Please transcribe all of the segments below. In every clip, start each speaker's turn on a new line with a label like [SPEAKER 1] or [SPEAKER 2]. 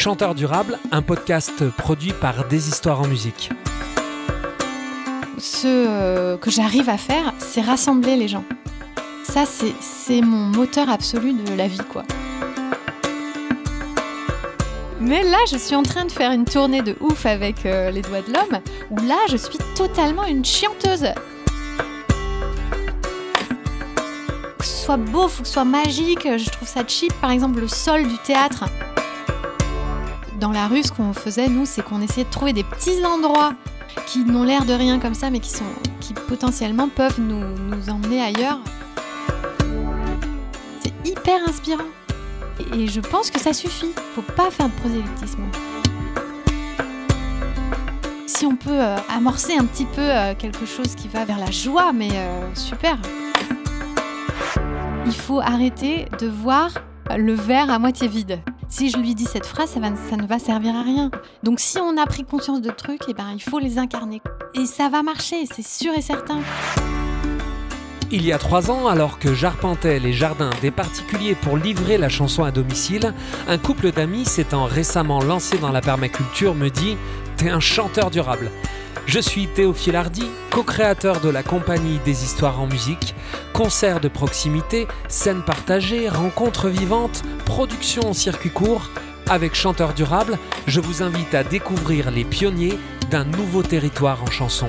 [SPEAKER 1] Chanteur durable, un podcast produit par Des Histoires en musique.
[SPEAKER 2] Ce euh, que j'arrive à faire, c'est rassembler les gens. Ça, c'est mon moteur absolu de la vie, quoi. Mais là, je suis en train de faire une tournée de ouf avec euh, les doigts de l'homme, où là, je suis totalement une chianteuse. Que ce soit beau, faut que ce soit magique, je trouve ça cheap. Par exemple, le sol du théâtre. Dans la rue, ce qu'on faisait, nous, c'est qu'on essayait de trouver des petits endroits qui n'ont l'air de rien comme ça, mais qui, sont, qui potentiellement peuvent nous, nous emmener ailleurs. C'est hyper inspirant. Et je pense que ça suffit. Faut pas faire de prosélytisme. Si on peut euh, amorcer un petit peu euh, quelque chose qui va vers la joie, mais euh, super. Il faut arrêter de voir le verre à moitié vide. Si je lui dis cette phrase, ça, ne va servir à rien. Donc si on a pris conscience de trucs, eh ben, il faut les incarner. Et ça va marcher, c'est sûr et certain.
[SPEAKER 1] Il y a trois ans, alors que j'arpentais les jardins des particuliers pour livrer la chanson à domicile, un couple d'amis s'étant récemment lancé dans la permaculture me dit T'es un chanteur durable. Je suis Théophile Hardy, co-créateur de la compagnie des histoires en musique, concerts de proximité, scènes partagées, rencontres vivantes, production en circuit court. Avec Chanteur Durable, je vous invite à découvrir les pionniers d'un nouveau territoire en chanson.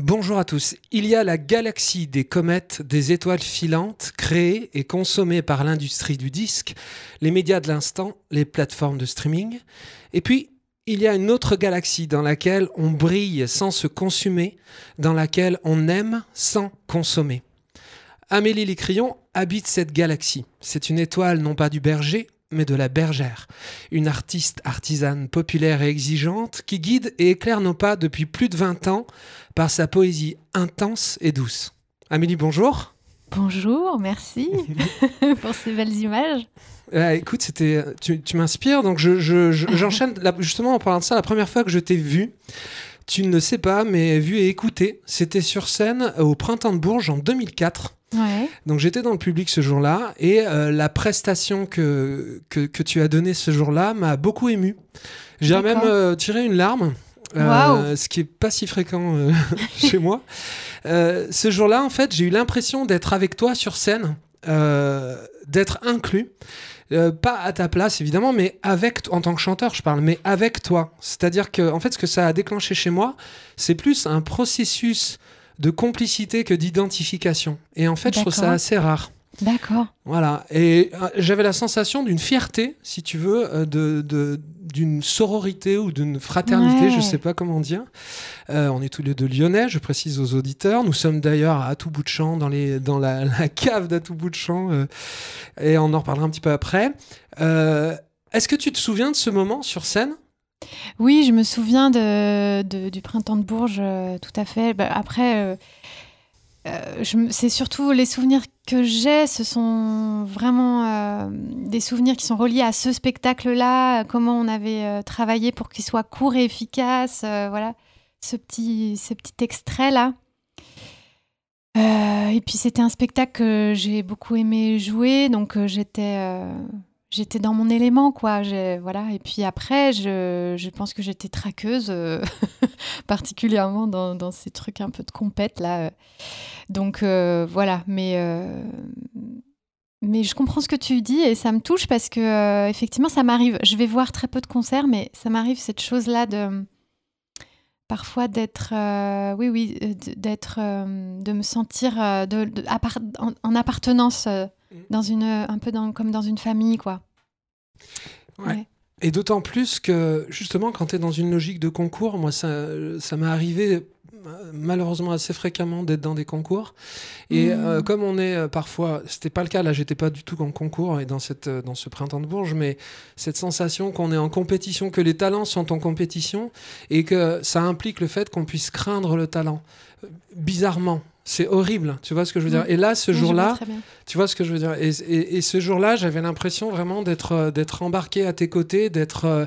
[SPEAKER 1] Bonjour à tous. Il y a la galaxie des comètes, des étoiles filantes, créées et consommées par l'industrie du disque, les médias de l'instant, les plateformes de streaming. Et puis, il y a une autre galaxie dans laquelle on brille sans se consumer, dans laquelle on aime sans consommer. Amélie Lécrion habite cette galaxie. C'est une étoile non pas du berger, mais de la bergère, une artiste artisane populaire et exigeante qui guide et éclaire nos pas depuis plus de 20 ans par sa poésie intense et douce. Amélie, bonjour.
[SPEAKER 2] Bonjour, merci pour ces belles images.
[SPEAKER 1] écoute, c'était, tu, m'inspires, donc j'enchaîne justement en parlant de ça. La première fois que je t'ai vu, tu ne le sais pas, mais vu et écouté, c'était sur scène au Printemps de Bourges en 2004. Donc j'étais dans le public ce jour-là et euh, la prestation que, que, tu as donnée ce jour-là m'a beaucoup ému. J'ai même euh, tiré une larme. Euh, ce qui est pas si fréquent chez moi. ce jour-là, en fait, j'ai eu l'impression d'être avec toi sur scène, d'être inclus. pas à ta place évidemment, mais avec en tant que chanteur, je parle, mais avec toi. C'est-à-dire que en fait, ce que ça a déclenché chez moi, c'est plus un processus de complicité que d'identification. Et en fait, je trouve ça assez rare.
[SPEAKER 2] D'accord.
[SPEAKER 1] Voilà. Et euh, j'avais la sensation d'une fierté, si tu veux, euh, de, d'une sororité ou d'une fraternité, je ne sais pas comment dire. Euh, on est tous les deux lyonnais, je précise aux auditeurs. Nous sommes d'ailleurs à tout bout de champ, dans, les, dans la, cave d'à tout bout de champ, et on en reparlera un petit peu après. Est-ce que tu te souviens de ce moment sur scène?
[SPEAKER 2] Oui, je me souviens de, du printemps de Bourges, euh, tout à fait. Bah, après, euh, euh, c'est surtout les souvenirs que j'ai, ce sont vraiment des souvenirs qui sont reliés à ce spectacle-là, comment on avait travaillé pour qu'il soit court et efficace, voilà, ce petit, ce petit extrait-là. et puis c'était un spectacle que j'ai beaucoup aimé jouer, donc j'étais j'étais dans mon élément, quoi. Voilà. Et puis après, je, pense que j'étais traqueuse, euh, particulièrement dans, ces trucs un peu de compète, là. Donc, euh, voilà. Mais, euh, mais je comprends ce que tu dis et ça me touche parce que, effectivement, ça m'arrive. Je vais voir très peu de concerts, mais ça m'arrive cette chose-là de. Parfois d'être, oui, oui, d'être, de me sentir en, appartenance dans une, un peu dans, comme dans une famille, quoi.
[SPEAKER 1] Ouais. Et d'autant plus que, justement, quand tu es dans une logique de concours, moi, ça, ça m'est arrivé malheureusement assez fréquemment d'être dans des concours. Et mmh. euh, comme on est euh, parfois, c'était pas le cas, là j'étais pas du tout en concours et dans, cette, euh, dans ce printemps de Bourges, mais cette sensation qu'on est en compétition, que les talents sont en compétition et que ça implique le fait qu'on puisse craindre le talent. Bizarrement, C'est horrible, tu vois ce que je veux dire.
[SPEAKER 2] Mm.
[SPEAKER 1] Et là, ce
[SPEAKER 2] Oui,
[SPEAKER 1] jour-là, tu vois ce que je veux dire. Et, et- et ce jour-là, j'avais l'impression vraiment d'être euh, d'être embarqué à tes côtés, d'être euh,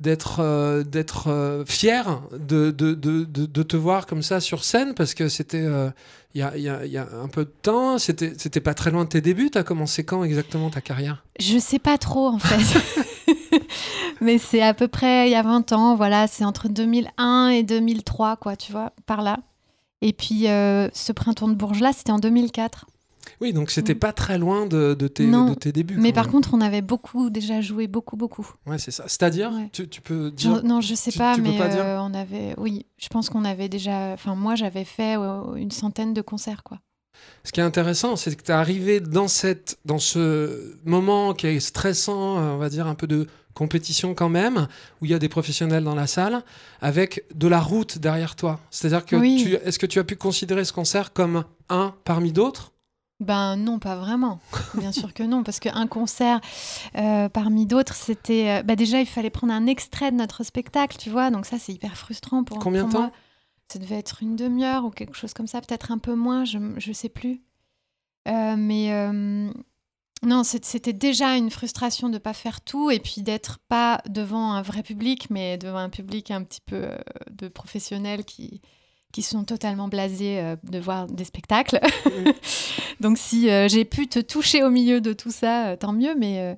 [SPEAKER 1] d'être euh, d'être fier de, de, de, de, de te voir comme ça sur scène parce que c'était il y, a, y a un peu de temps. C'était c'était pas très loin de tes débuts. T'as commencé quand exactement ta carrière?
[SPEAKER 2] Je sais pas trop en fait. Mais c'est à peu près il y a 20 ans, voilà, c'est entre 2001 et 2003, quoi, tu vois, par là. Et puis euh, ce printemps de Bourges là, c'était en 2004.
[SPEAKER 1] Oui, donc c'était
[SPEAKER 2] Mm.
[SPEAKER 1] pas très loin de, de, tes,
[SPEAKER 2] Non,
[SPEAKER 1] de tes débuts.
[SPEAKER 2] Mais par
[SPEAKER 1] même.
[SPEAKER 2] contre, on avait beaucoup déjà joué, beaucoup, beaucoup.
[SPEAKER 1] ouais, c'est ça. C'est-à-dire,
[SPEAKER 2] Ouais.
[SPEAKER 1] tu, tu peux dire.
[SPEAKER 2] Non, non, je sais
[SPEAKER 1] tu-
[SPEAKER 2] pas,
[SPEAKER 1] tu
[SPEAKER 2] mais
[SPEAKER 1] pas
[SPEAKER 2] euh, on avait, oui, je pense qu'on avait déjà, enfin moi j'avais fait euh, une centaine de concerts, quoi.
[SPEAKER 1] Ce qui est intéressant, c'est que tu es arrivé dans, cette, dans ce moment qui est stressant, on va dire un peu de compétition quand même, où il y a des professionnels dans la salle, avec de la route derrière toi. C'est-à-dire que
[SPEAKER 2] Oui.
[SPEAKER 1] tu, est-ce que tu as pu considérer ce concert comme un parmi d'autres?
[SPEAKER 2] Ben non, pas vraiment. Bien sûr que non, parce qu'un concert euh, parmi d'autres, c'était. euh, bah déjà, il fallait prendre un extrait de notre spectacle, tu vois. Donc ça, c'est hyper frustrant pour,
[SPEAKER 1] Combien de
[SPEAKER 2] moi.
[SPEAKER 1] temps?
[SPEAKER 2] Ça devait être une demi-heure ou quelque chose comme ça, peut-être un peu moins, je je sais plus. Euh, mais non, c'était déjà une frustration de pas faire tout et puis d'être pas devant un vrai public, mais devant un public un petit peu euh, de professionnels qui qui sont totalement blasés euh, de voir des spectacles. Donc si euh, j'ai pu te toucher au milieu de tout ça, euh, tant mieux, mais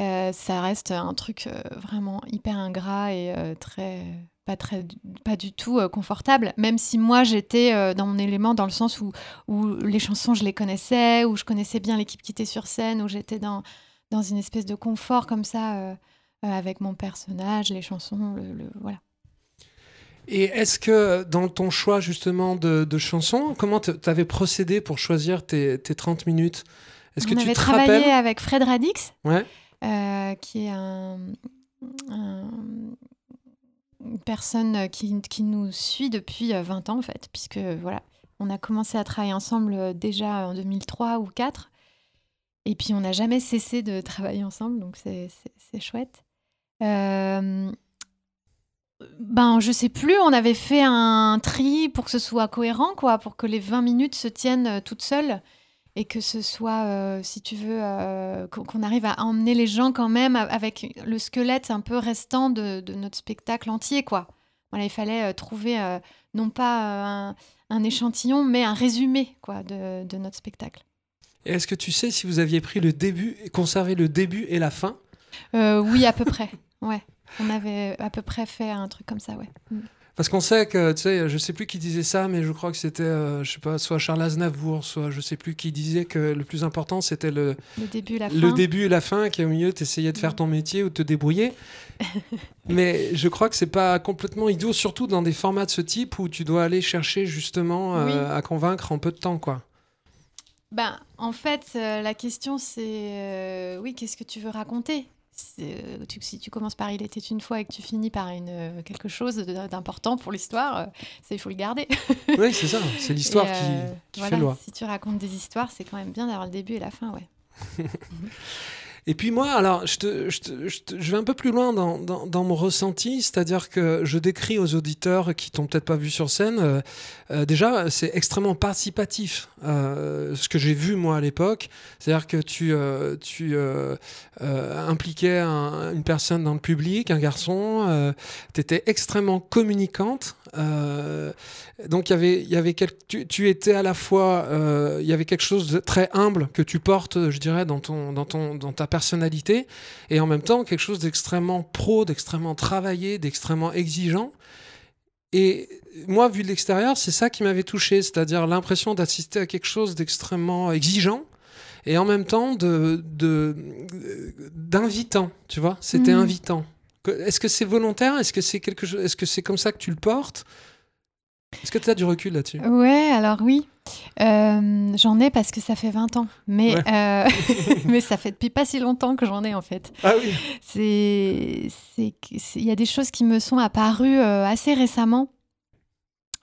[SPEAKER 2] euh, ça reste un truc vraiment hyper ingrat et très pas très pas du tout euh, confortable. Même si moi j'étais euh, dans mon élément dans le sens où où les chansons je les connaissais, où je connaissais bien l'équipe qui était sur scène, où j'étais dans dans une espèce de confort comme ça euh, avec mon personnage, les chansons, le, le- voilà.
[SPEAKER 1] Et est-ce que dans ton choix justement de, de chansons, comment tu avais procédé pour choisir tes, tes 30 minutes? Est-ce que tu
[SPEAKER 2] avait
[SPEAKER 1] te
[SPEAKER 2] travaillé
[SPEAKER 1] rappelles?
[SPEAKER 2] avec Fred Radix.
[SPEAKER 1] Ouais.
[SPEAKER 2] qui est un, un- personne qui, qui nous suit depuis euh, 20 ans en fait, puisque voilà, on a commencé à travailler ensemble euh, déjà en 2003 ou 4, et puis on n'a jamais cessé de travailler ensemble, donc c'est chouette. Euh, ben, je sais plus, on avait fait un tri pour que ce soit cohérent, quoi, pour que les 20 minutes se tiennent euh, toutes seules et que ce soit, euh, si tu veux, euh, qu'on arrive à emmener les gens quand même avec le squelette un peu restant de, de notre spectacle entier, quoi. Voilà, il fallait euh, trouver euh, non pas un, un échantillon, mais un résumé, quoi, de, de notre spectacle.
[SPEAKER 1] Est-ce que tu sais si vous aviez pris le début conservé le début et la fin?
[SPEAKER 2] Oui, à peu près. Ouais, on avait à peu près fait un truc comme ça, ouais. Mm.
[SPEAKER 1] Parce qu'on sait que, tu sais, je sais plus qui disait ça, mais je crois que c'était, euh, je sais pas, soit Charles Aznavour, soit je sais plus qui disait que le plus important c'était le,
[SPEAKER 2] Le début, la fin.
[SPEAKER 1] le début et la fin, qu'au milieu t'essayais de faire ton métier ou de te débrouiller. mais je crois que c'est pas complètement idiot, surtout dans des formats de ce type où tu dois aller chercher justement euh,
[SPEAKER 2] Oui.
[SPEAKER 1] à convaincre en peu de temps, quoi.
[SPEAKER 2] Ben, en fait, euh, la question c'est euh, oui, qu'est-ce que tu veux raconter? Tu- Si tu commences par Il était une fois et que tu finis par une, euh, quelque chose d'important pour l'histoire, euh, il faut le garder.
[SPEAKER 1] oui, c'est ça, c'est l'histoire qui,
[SPEAKER 2] euh,
[SPEAKER 1] qui
[SPEAKER 2] voilà,
[SPEAKER 1] fait loi.
[SPEAKER 2] Si tu racontes des histoires, c'est quand même bien d'avoir le début et la fin, ouais.
[SPEAKER 1] Et puis moi, alors, je, vais un peu plus loin dans, mon ressenti, c'est-à-dire que je décris aux auditeurs qui t'ont peut-être pas vu sur scène, euh, euh, déjà, c'est extrêmement participatif, euh, ce que j'ai vu moi à l'époque, c'est-à-dire que tu, impliquais un- une personne dans le public, un garçon, tu étais extrêmement communicante, donc il y avait, il y avait quel- tu, étais à la fois, il y avait quelque chose de très humble que tu portes, je dirais, dans, ton, dans, ton, dans ta personnalité, et en même temps quelque chose d'extrêmement pro, d'extrêmement travaillé, d'extrêmement exigeant. Et moi, vu de l'extérieur, c'est ça qui m'avait touché, c'est-à-dire l'impression d'assister à quelque chose d'extrêmement exigeant et en même temps de de- d'invitant, tu vois. C'était
[SPEAKER 2] Mhm.
[SPEAKER 1] invitant. Est-ce que c'est volontaire? Est-ce que c'est quelque chose Est-ce que c'est comme ça que tu le portes? Est-ce que tu as du recul là-dessus?
[SPEAKER 2] Ouais, alors oui. Euh, j'en ai parce que ça fait 20 ans. Mais, euh, mais ça fait depuis pas si longtemps que j'en ai en fait.
[SPEAKER 1] Ah oui.
[SPEAKER 2] Il y a des choses qui me sont apparues euh, assez récemment.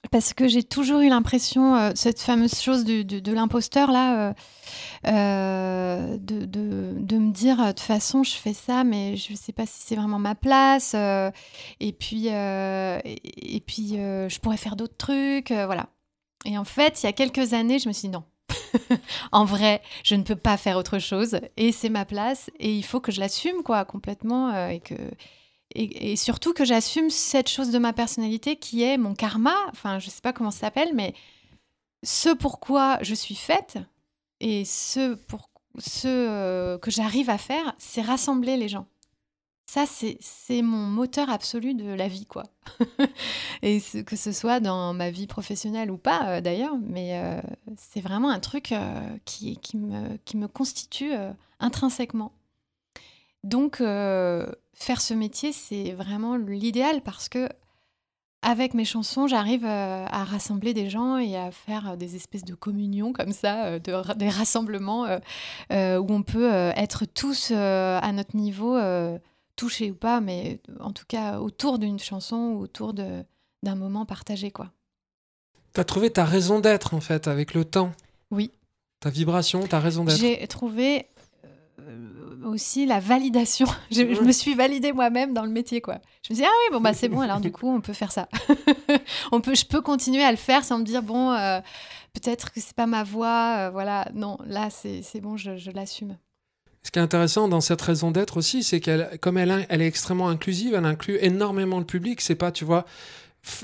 [SPEAKER 2] Parce que j'ai toujours eu l'impression, cette fameuse chose du- du- de l'imposteur, là, de, de- de me dire, de toute façon, je fais ça, mais je sais pas si c'est vraiment ma place. et puis, et, et puis je pourrais faire d'autres trucs. voilà. Et en fait, il y a quelques années, je me suis dit non. en vrai, je ne peux pas faire autre chose et c'est ma place et il faut que je l'assume quoi complètement euh, et que et, surtout que j'assume cette chose de ma personnalité qui est mon karma. Enfin, je sais pas comment ça s'appelle, mais ce pourquoi je suis faite et ce pour ce euh, que j'arrive à faire, c'est rassembler les gens. Ça, c'est mon moteur absolu de la vie, quoi. et que ce soit dans ma vie professionnelle ou pas, euh, d'ailleurs, mais euh, c'est vraiment un truc qui, qui, me, qui me constitue intrinsèquement. Donc, faire ce métier, c'est vraiment l'idéal parce que avec mes chansons, j'arrive euh, à rassembler des gens et à faire euh, des espèces de communions comme ça, euh, des rassemblements où on peut être tous à notre niveau, touchés ou pas, mais en tout cas autour d'une chanson ou autour d'un moment partagé. quoi.
[SPEAKER 1] Tu as trouvé ta raison d'être en fait avec le temps
[SPEAKER 2] Oui.
[SPEAKER 1] Ta vibration, ta raison d'être
[SPEAKER 2] J'ai trouvé aussi la validation. Je, me suis validée moi-même dans le métier, quoi. Je me dis ah oui, bon bah c'est bon, alors du coup on peut faire ça. on peut, je peux continuer à le faire sans me dire bon, euh, peut-être que c'est pas ma voix, euh, voilà. Non, là c'est bon, je, je l'assume.
[SPEAKER 1] Ce qui est intéressant dans cette raison d'être aussi, c'est qu'elle, comme elle, elle est extrêmement inclusive, elle inclut énormément le public. C'est pas, tu vois,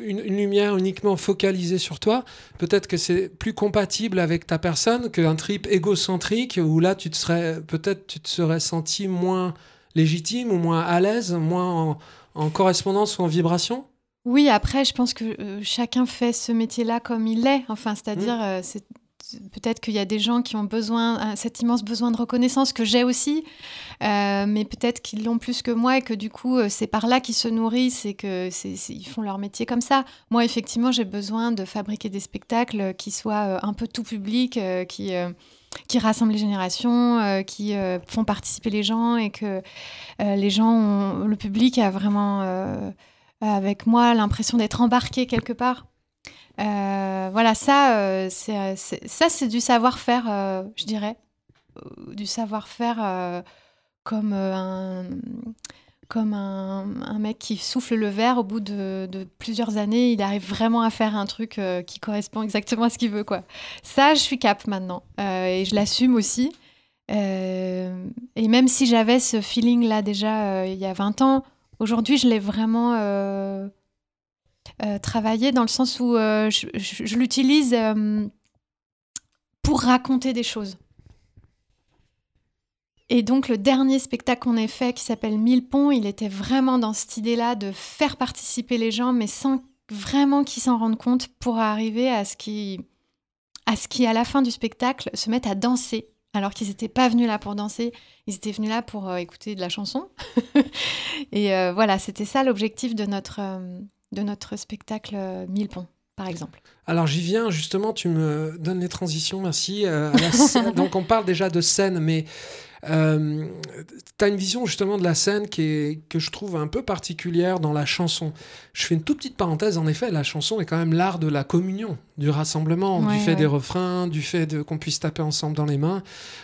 [SPEAKER 1] une, lumière uniquement focalisée sur toi, peut-être que c'est plus compatible avec ta personne qu'un trip égocentrique où là tu te serais peut-être tu te serais senti moins légitime ou moins à l'aise, moins en, correspondance ou en vibration.
[SPEAKER 2] Oui, après je pense que euh, chacun fait ce métier-là comme il est. Enfin, c'est-à-dire mmh. euh, c'est peut-être qu'il y a des gens qui ont besoin, cet immense besoin de reconnaissance que j'ai aussi, euh, mais peut-être qu'ils l'ont plus que moi et que du coup, euh, c'est par là qu'ils se nourrissent et qu'ils font leur métier comme ça. Moi, effectivement, j'ai besoin de fabriquer des spectacles qui soient euh, un peu tout public, qui, rassemblent les générations, qui font participer les gens et que les gens, le public a vraiment, avec moi, l'impression d'être embarqué quelque part. Euh, voilà, ça, euh, c'est, ça, c'est du savoir-faire, euh, je dirais. Du savoir-faire comme, un, comme un, mec qui souffle le verre au bout de, plusieurs années, il arrive vraiment à faire un truc qui correspond exactement à ce qu'il veut. Quoi. Ça, je suis cap maintenant. et je l'assume aussi. et même si j'avais ce feeling-là déjà il y a 20 ans, aujourd'hui, je l'ai vraiment euh, travailler dans le sens où euh, je, l'utilise euh, pour raconter des choses. Et donc le dernier spectacle qu'on ait fait qui s'appelle Mille ponts, il était vraiment dans cette idée-là de faire participer les gens, mais sans vraiment qu'ils s'en rendent compte pour arriver à ce qui, à ce qui, à la fin du spectacle, se mettent à danser. Alors qu'ils n'étaient pas venus là pour danser, ils étaient venus là pour écouter de la chanson. et voilà, c'était ça l'objectif de notre, de notre spectacle euh, Mille Ponts, par exemple.
[SPEAKER 1] Alors j'y viens, justement, tu me donnes les transitions, merci. Euh, Donc on parle déjà de scène, mais euh, tu as une vision justement de la scène qui est, que je trouve un peu particulière dans la chanson. Je fais une toute petite parenthèse, en effet, la chanson est quand même l'art de la communion, du rassemblement, du fait des refrains, du fait de, qu'on puisse taper ensemble dans les mains.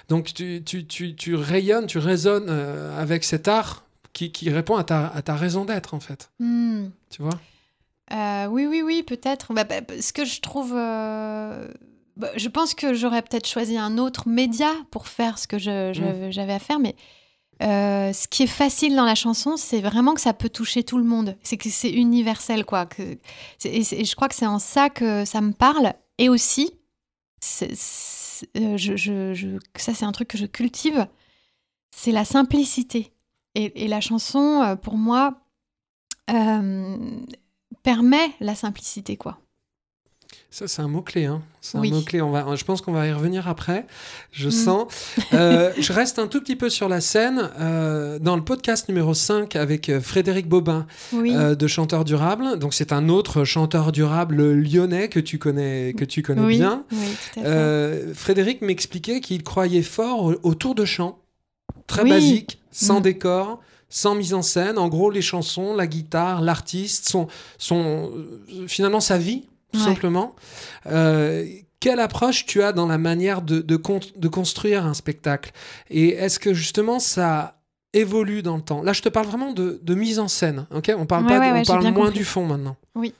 [SPEAKER 1] Donc tu, tu, tu, tu rayonnes, tu résonnes avec cet art qui, qui répond à ta, à ta raison d'être, en fait.
[SPEAKER 2] Hmm.
[SPEAKER 1] Tu vois?
[SPEAKER 2] Euh, oui, oui, oui, peut-être. Bah, bah, ce que je trouve. Euh, bah, je pense que j'aurais peut-être choisi un autre média pour faire ce que mm. j'avais à faire, mais euh, ce qui est facile dans la chanson, c'est vraiment que ça peut toucher tout le monde. C'est que c'est universel, quoi. Que, et, je crois que c'est en ça que ça me parle. Et aussi, je, ça, c'est un truc que je cultive, c'est la simplicité. Et, et, la chanson, pour moi, permet la simplicité, quoi.
[SPEAKER 1] Ça, c'est un mot-clé. Hein. C'est un mot-clé. On va, je pense qu'on va y revenir après. Je mm. sens. Euh, je reste un tout petit peu sur la scène. Euh, dans le podcast numéro 5 avec euh, Frédéric Bobin de Chanteur Durable. Donc, c'est un autre chanteur durable lyonnais que tu connais, que tu connais bien. Frédéric m'expliquait qu'il croyait fort autour de chant, très basique, sans mm. décor sans mise en scène. En gros, les chansons, la guitare, l'artiste sont, sont euh, finalement sa vie, tout simplement. Euh, quelle approche tu as dans la manière de, de, de construire un spectacle? Et est-ce que justement ça évolue dans le temps? Là, je te parle vraiment de, de mise en scène. ok? On parle, pas on parle moins du fond maintenant.
[SPEAKER 2] Oui.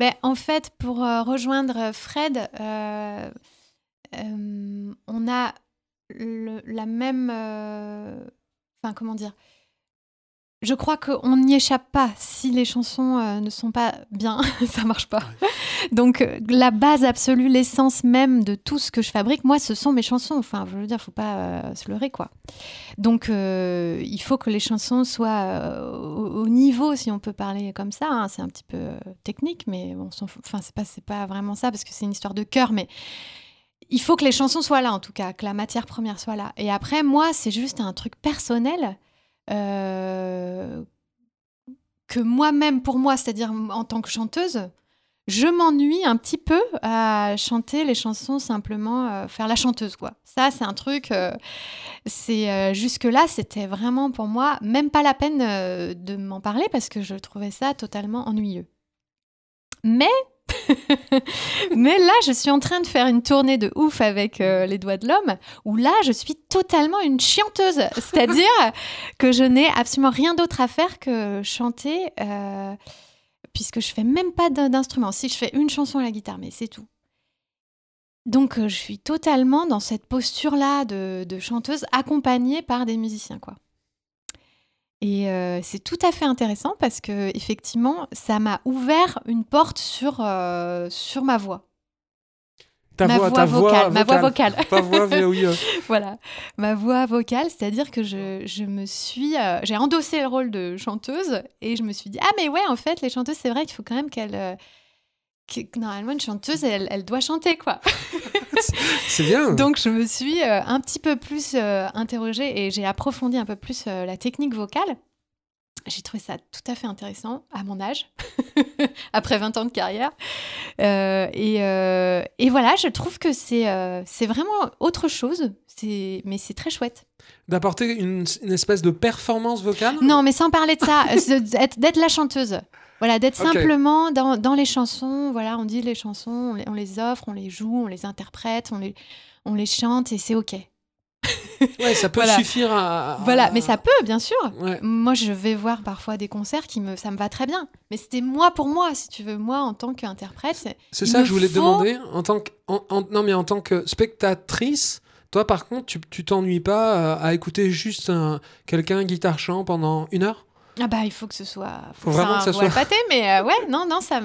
[SPEAKER 2] ben, En fait, pour rejoindre Fred, on a la même... Enfin, comment dire? Je crois qu'on n'y échappe pas. Si les chansons euh, ne sont pas bien, ça marche pas. Donc euh, la base absolue, l'essence même de tout ce que je fabrique, moi, ce sont mes chansons. Enfin, je veux dire, faut pas euh, se leurrer, quoi. Donc il faut que les chansons soient au, niveau, si on peut parler comme ça. Hein. C'est un petit peu technique, mais bon, enfin, c'est pas, c'est pas vraiment ça parce que c'est une histoire de cœur, mais il faut que les chansons soient là, en tout cas, que la matière première soit là. Et après, moi, c'est juste un truc personnel euh, que moi-même, pour moi, c'est-à-dire en tant que chanteuse, je m'ennuie un petit peu à chanter les chansons simplement, euh, faire la chanteuse, quoi. Ça, c'est un truc. Euh, c'est jusque là, c'était vraiment pour moi même pas la peine de m'en parler parce que je trouvais ça totalement ennuyeux. Mais Mais là, je suis en train de faire une tournée de ouf avec euh, les doigts de l'homme, où là, je suis totalement une chanteuse. C'est-à-dire que je n'ai absolument rien d'autre à faire que chanter, euh, puisque je fais même pas d'instrument. Si je fais une chanson à la guitare, mais c'est tout. Donc, euh, je suis totalement dans cette posture-là de, de chanteuse, accompagnée par des musiciens, quoi. Et euh, c'est tout à fait intéressant parce que effectivement, ça m'a ouvert une porte sur, euh, sur ma voix.
[SPEAKER 1] Ta
[SPEAKER 2] ma
[SPEAKER 1] voix, ta
[SPEAKER 2] vocale, ma voix vocale.
[SPEAKER 1] Pas voix VOIE.
[SPEAKER 2] voilà, ma voix vocale, c'est-à-dire que je, je, me suis, euh, j'ai endossé le rôle de chanteuse et je me suis dit ah mais ouais en fait les chanteuses c'est vrai qu'il faut quand même qu'elles normalement une chanteuse elle, elle doit chanter quoi.
[SPEAKER 1] c'est bien.
[SPEAKER 2] Donc je me suis euh, un petit peu plus euh, interrogée et j'ai approfondi un peu plus euh, la technique vocale. J'ai trouvé ça tout à fait intéressant à mon âge, après 20 ans de carrière. Et, et, voilà, je trouve que c'est c'est vraiment autre chose, mais c'est très chouette.
[SPEAKER 1] D'apporter une, une, espèce de performance vocale?
[SPEAKER 2] Non, mais sans parler de ça, d'être la chanteuse. Voilà, d'être simplement dans, dans, les chansons. Voilà, on dit les chansons, on les, offre, on les joue, on les interprète, on les, on les chante et c'est OK.
[SPEAKER 1] ouais, ça peut suffire à,
[SPEAKER 2] Voilà, mais ça peut, bien sûr. Moi, je vais voir parfois des concerts qui me, ça me va très bien. Mais c'était moi pour moi, si tu veux, moi en tant qu'interprète.
[SPEAKER 1] C'est ça que je voulais te demander. En tant que, non, mais en tant que spectatrice, toi, par contre, tu t'ennuies pas euh, à écouter juste quelqu'un guitare chant pendant une heure?
[SPEAKER 2] Ah bah il faut que ce soit.
[SPEAKER 1] Faut, vraiment que ça soit.
[SPEAKER 2] pâté, mais euh, ouais, non, non, ça.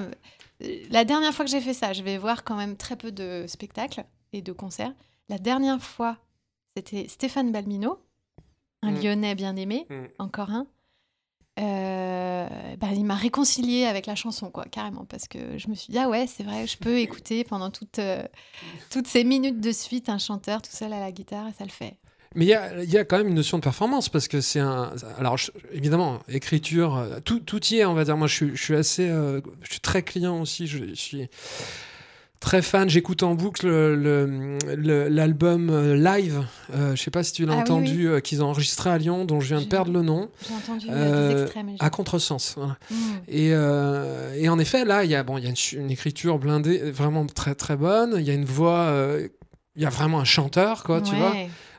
[SPEAKER 2] La dernière fois que j'ai fait ça, je vais voir quand même très peu de spectacles et de concerts. La dernière fois, c'était Stéphane Balmino, un mm. Lyonnais bien aimé, mm. encore un. Euh, bah, il m'a réconcilié avec la chanson, quoi, carrément, parce que je me suis dit, ah ouais, c'est vrai, je peux écouter pendant toute, euh, toutes ces minutes de suite un chanteur tout seul à la guitare, et ça le fait.
[SPEAKER 1] Mais il y, y a, quand même une notion de performance parce que c'est un. Alors, évidemment, écriture, euh, tout, tout, y est, on va dire. Moi, je, je suis assez. Euh, je suis très client aussi. Je, suis très fan. J'écoute en boucle l'album euh, live. je sais pas si tu l'as ah entendu, qu'ils ont enregistré à Lyon, dont je viens de perdre le nom.
[SPEAKER 2] J'ai entendu des extraits.
[SPEAKER 1] à contresens. Mmh. Et, et, en effet, là, il y a, bon, y a une, une, écriture blindée, vraiment très très bonne. Il y a une voix. Il y a vraiment un chanteur, quoi, tu vois.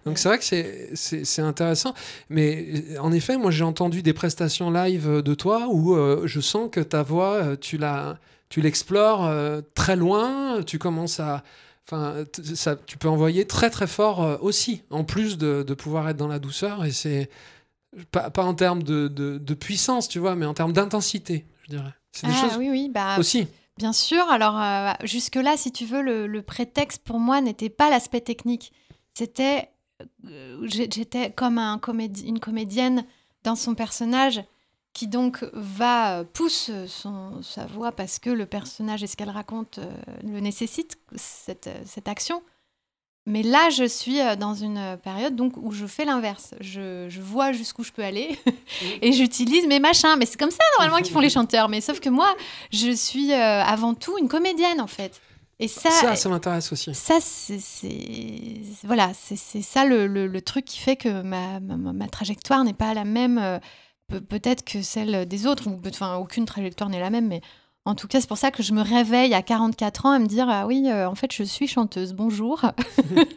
[SPEAKER 1] Donc c'est vrai que c'est intéressant. Mais en effet, moi j'ai entendu des prestations live de toi où euh, je sens que ta voix, euh, tu la tu l'explores euh, très loin, tu commences à... Enfin, ça, tu peux envoyer très très fort aussi, en plus de, de, pouvoir être dans la douceur. Et c'est pas, pas, en termes de, de, puissance, tu vois, mais en termes d'intensité, je dirais.
[SPEAKER 2] C'est des ah, choses oui, oui, bah,
[SPEAKER 1] aussi.
[SPEAKER 2] Bien sûr. Alors, jusque-là, si tu veux, le, le prétexte pour moi n'était pas l'aspect technique. C'était euh, j'étais comme un une comédienne dans son personnage qui donc va euh, pousse son, sa voix parce que le personnage et ce qu'elle raconte euh, le nécessite cette, cette, action. Mais là, je suis dans une période donc où je fais l'inverse. Je, je, vois jusqu'où je peux aller et j'utilise mes machins. Mais c'est comme ça normalement qu'ils font les chanteurs. Mais sauf que moi, je suis avant tout une comédienne en fait.
[SPEAKER 1] Et ça, ça, m'intéresse aussi.
[SPEAKER 2] Ça, c'est voilà, c'est ça le, le, truc qui fait que ma, ma, trajectoire n'est pas la même, euh, peut-être que celle des autres, ou enfin aucune trajectoire n'est la même, mais en tout cas, c'est pour ça que je me réveille à 44 ans à me dire ah oui, euh, en fait, je suis chanteuse. Bonjour.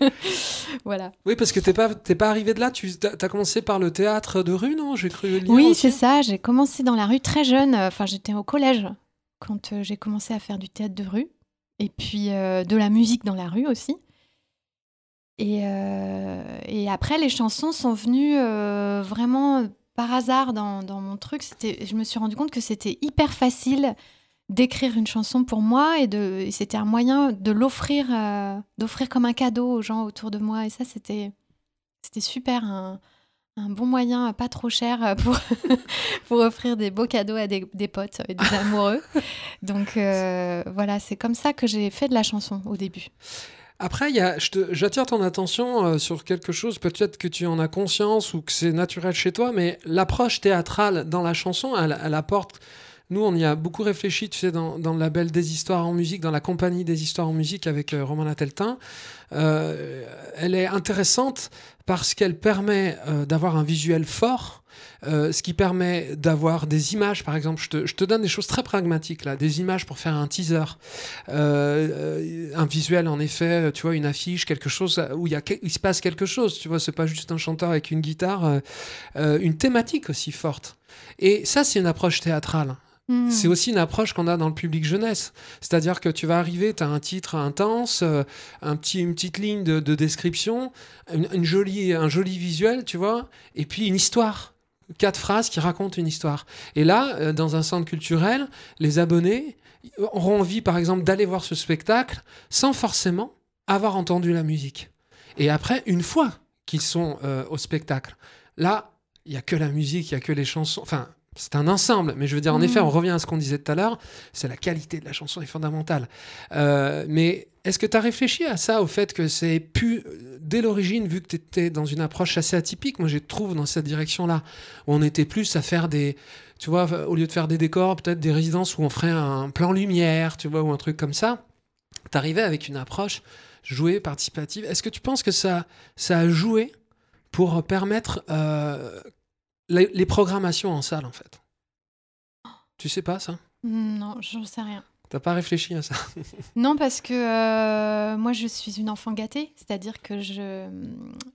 [SPEAKER 2] voilà.
[SPEAKER 1] Oui, parce que t'es pas t'es pas arrivée de là. Tu as commencé par le théâtre de rue, non? J'ai cru
[SPEAKER 2] Oui, c'est ça. J'ai commencé dans la rue très jeune. Enfin, j'étais au collège. quand j'ai commencé à faire du théâtre de rue, et puis de la musique dans la rue aussi. Et, et après, les chansons sont venues vraiment par hasard dans, dans mon truc. Je me suis rendu compte que c'était hyper facile d'écrire une chanson pour moi et, de, c'était un moyen de l'offrir, d'offrir comme un cadeau aux gens autour de moi. Et ça, c'était, super, un bon moyen pas trop cher pour, pour offrir des beaux cadeaux à des, des potes et des amoureux. Donc euh, voilà, c'est comme ça que j'ai fait de la chanson au début.
[SPEAKER 1] Après, j'attire ton attention euh, sur quelque chose, peut-être que tu en as conscience ou que c'est naturel chez toi, mais l'approche théâtrale dans la chanson, elle, elle apporte nous, on y a beaucoup réfléchi, tu sais, dans, le label des histoires en musique, dans la compagnie des histoires en musique avec euh, Romain Lateltin. Euh, elle est intéressante parce qu'elle permet euh, d'avoir un visuel fort, ce qui permet d'avoir des images, par exemple. Je te, donne des choses très pragmatiques, là, des images pour faire un teaser, un visuel, en effet, tu vois, une affiche, quelque chose où il, il se passe quelque chose, tu vois, c'est pas juste un chanteur avec une guitare, une thématique aussi forte. Et ça, c'est une approche théâtrale. Hmm. C'est aussi une approche qu'on a dans le public jeunesse. C'est-à-dire que tu vas arriver, tu as un titre intense, euh, un petit, une petite ligne de, description, une, jolie, un joli visuel, tu vois, et puis une histoire. Quatre phrases qui racontent une histoire. Et là, euh, dans un centre culturel, les abonnés auront envie, par exemple, d'aller voir ce spectacle sans forcément avoir entendu la musique. Et après, une fois qu'ils sont euh, au spectacle, là, il n'y a que la musique, il n'y a que les chansons. Enfin, c'est un ensemble, mais je veux dire, en effet, on mm. revient à ce qu'on disait tout à l'heure, c'est la qualité de la chanson est fondamentale. Euh, mais est-ce que tu as réfléchi à ça, au fait que c'est pu, dès l'origine, vu que tu étais dans une approche assez atypique, moi je trouve dans cette direction-là, où on était plus à faire des, tu vois, au lieu de faire des décors, peut-être des résidences où on ferait un plan lumière, tu vois, ou un truc comme ça, tu arrivais avec une approche jouée, participative. Est-ce que tu penses que ça, ça a joué pour permettre euh, les, programmations en salle, en fait. Tu sais pas ça?
[SPEAKER 2] Non, j'en sais rien.
[SPEAKER 1] T'as pas réfléchi à ça?
[SPEAKER 2] Non, parce que euh, moi, je suis une enfant gâtée. C'est-à-dire que je,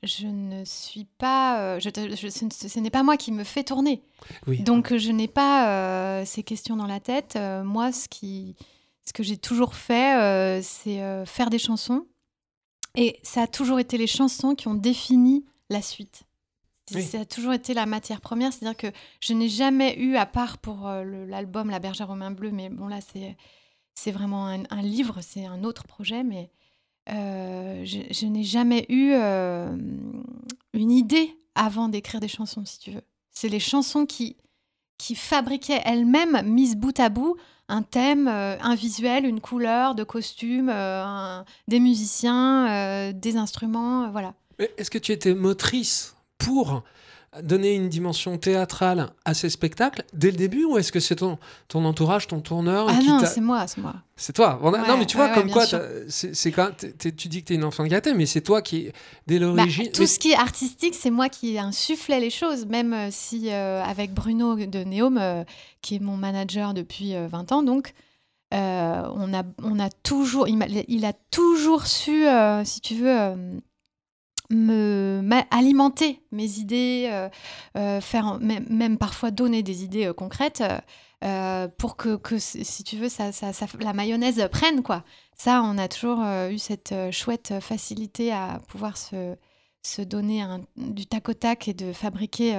[SPEAKER 2] je ne suis pas. Euh, je, ce, n'est pas moi qui me fais tourner. Oui. Donc, je n'ai pas euh, ces questions dans la tête. moi, ce, qui, ce que j'ai toujours fait, c'est faire des chansons. Et ça a toujours été les chansons qui ont défini la suite. Ça a toujours été la matière première, c'est-à-dire que je n'ai jamais eu, à part pour euh, l'album La Bergère aux mains bleues, mais bon là c'est c'est vraiment un, livre, c'est un autre projet, mais euh, je, n'ai jamais eu euh, une idée avant d'écrire des chansons, si tu veux. C'est les chansons qui, qui fabriquaient elles-mêmes, mises bout à bout, un thème, un visuel, une couleur de costume, des musiciens, des instruments, voilà.
[SPEAKER 1] Est-ce que tu étais motrice? Pour donner une dimension théâtrale à ces spectacles dès le début ou est-ce que c'est ton, ton entourage, ton tourneur
[SPEAKER 2] Ah non, c'est moi, c'est moi.
[SPEAKER 1] C'est toi. non, mais tu vois, comme quoi, c'est quand tu dis que tu es une enfant gâtée, mais c'est toi qui, dès bah, l'origine.
[SPEAKER 2] tout ce qui est artistique, c'est moi qui insufflais les choses, même euh, si euh, avec Bruno de Neom, euh, qui est mon manager depuis 20 ans, donc. on, a, on a toujours, il, a, il a toujours su, si tu veux, me alimenter mes idées, euh, euh, faire même, parfois donner des idées euh, concrètes pour que, que, si tu veux, ça, ça, la mayonnaise prenne quoi. Ça, on a toujours eu cette chouette facilité à pouvoir se, se donner un, du tac au tac et de fabriquer,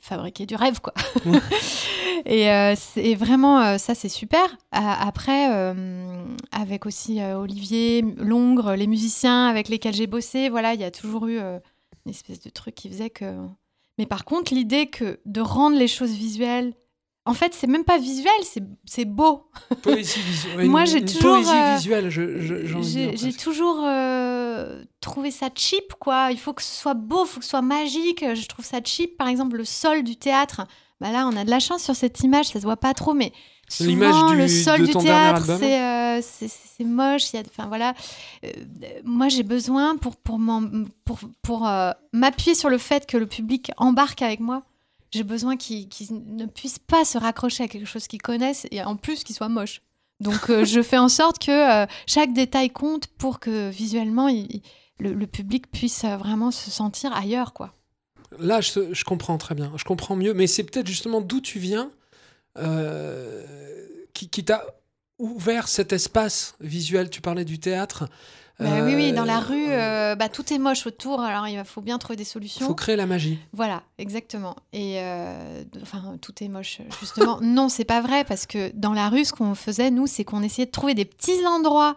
[SPEAKER 2] fabriquer du rêve quoi. et, c'est vraiment ça, c'est super. après, avec aussi Olivier, Longre, les musiciens avec lesquels j'ai bossé, voilà, il y a toujours eu une espèce de truc qui faisait que. Mais par contre, l'idée que de rendre les choses visuelles, en fait, c'est même pas visuel, c'est beau.
[SPEAKER 1] Poésie visuelle. Moi, j'ai toujours. Poésie euh, visuelle,
[SPEAKER 2] j'ai toujours euh, trouvé ça cheap, quoi. Il faut que ce soit beau, il faut que ce soit magique. Je trouve ça cheap. Par exemple, le sol du théâtre. Bah là, on a de la chance sur cette image, ça se voit pas trop, mais Souvent, le sol du théâtre, euh, c'est moche. Y a, enfin, voilà. Moi, j'ai besoin, pour, pour, pour, pour m'appuyer sur le fait que le public embarque avec moi, j'ai besoin qu'ils ne puissent pas se raccrocher à quelque chose qu'ils connaissent et en plus qu'il soit moche. Donc, je fais en sorte que chaque détail compte pour que visuellement, le, public puisse vraiment se sentir ailleurs, quoi.
[SPEAKER 1] Là, je, comprends très bien. Je comprends mieux. Mais c'est peut-être justement d'où tu viens euh, qui t'a ouvert cet espace visuel Tu parlais du théâtre.
[SPEAKER 2] Bah oui, oui, dans la
[SPEAKER 1] Euh,
[SPEAKER 2] rue, euh, bah, tout est moche autour, alors il faut bien trouver des solutions.
[SPEAKER 1] faut créer la magie.
[SPEAKER 2] Voilà, exactement. Et euh, enfin, tout est moche, justement. non, c'est pas vrai, parce que dans la rue, ce qu'on faisait, nous, c'est qu'on essayait de trouver des petits endroits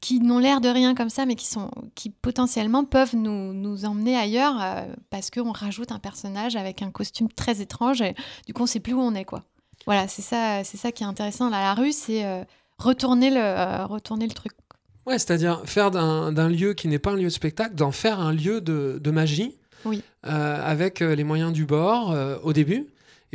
[SPEAKER 2] qui n'ont l'air de rien comme ça, mais qui, sont, qui potentiellement peuvent nous, nous emmener ailleurs, euh, parce qu'on rajoute un personnage avec un costume très étrange, et du coup, on sait plus où on est, quoi. Voilà, c'est ça, c'est ça qui est intéressant dans la rue, c'est euh, retourner, le, euh, retourner le truc.
[SPEAKER 1] Ouais, c'est-à-dire faire d'un d'un lieu qui n'est pas un lieu de spectacle, d'en faire un lieu de, de magie.
[SPEAKER 2] Oui.
[SPEAKER 1] euh, avec euh, les moyens du bord euh, au début.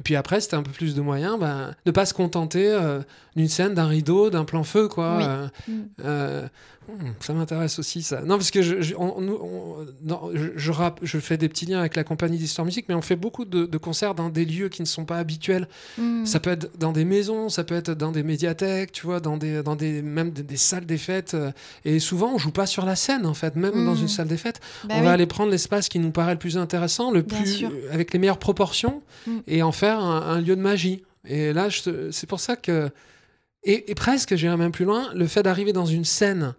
[SPEAKER 1] Et puis après, c'était un peu plus de moyens, ben, ne pas se contenter euh, d'une scène, d'un rideau, d'un plan feu, quoi.
[SPEAKER 2] Oui.
[SPEAKER 1] Euh,
[SPEAKER 2] Mm.
[SPEAKER 1] euh, hmm, ça m'intéresse aussi, ça. Non, parce que je, je, on- nous, on- non, je, je rappe- je fais des petits liens avec la compagnie d'Histoire Musique, mais on fait beaucoup de, de concerts dans des lieux qui ne sont pas habituels.
[SPEAKER 2] Mm.
[SPEAKER 1] Ça peut être dans des maisons, ça peut être dans des médiathèques, tu vois, dans des, dans des, même des, des salles des fêtes. Et souvent, on joue pas sur la scène, en fait, même dans
[SPEAKER 2] Mm.
[SPEAKER 1] une salle des fêtes.
[SPEAKER 2] Bah
[SPEAKER 1] on
[SPEAKER 2] oui.
[SPEAKER 1] va aller prendre l'espace qui nous paraît le plus intéressant, le
[SPEAKER 2] Bien
[SPEAKER 1] plus,
[SPEAKER 2] sûr.
[SPEAKER 1] avec les meilleures proportions, et en faire un, un lieu de magie. Et là, c'est pour ça que. Et, et presque, j'irais même plus loin, le fait d'arriver dans une scène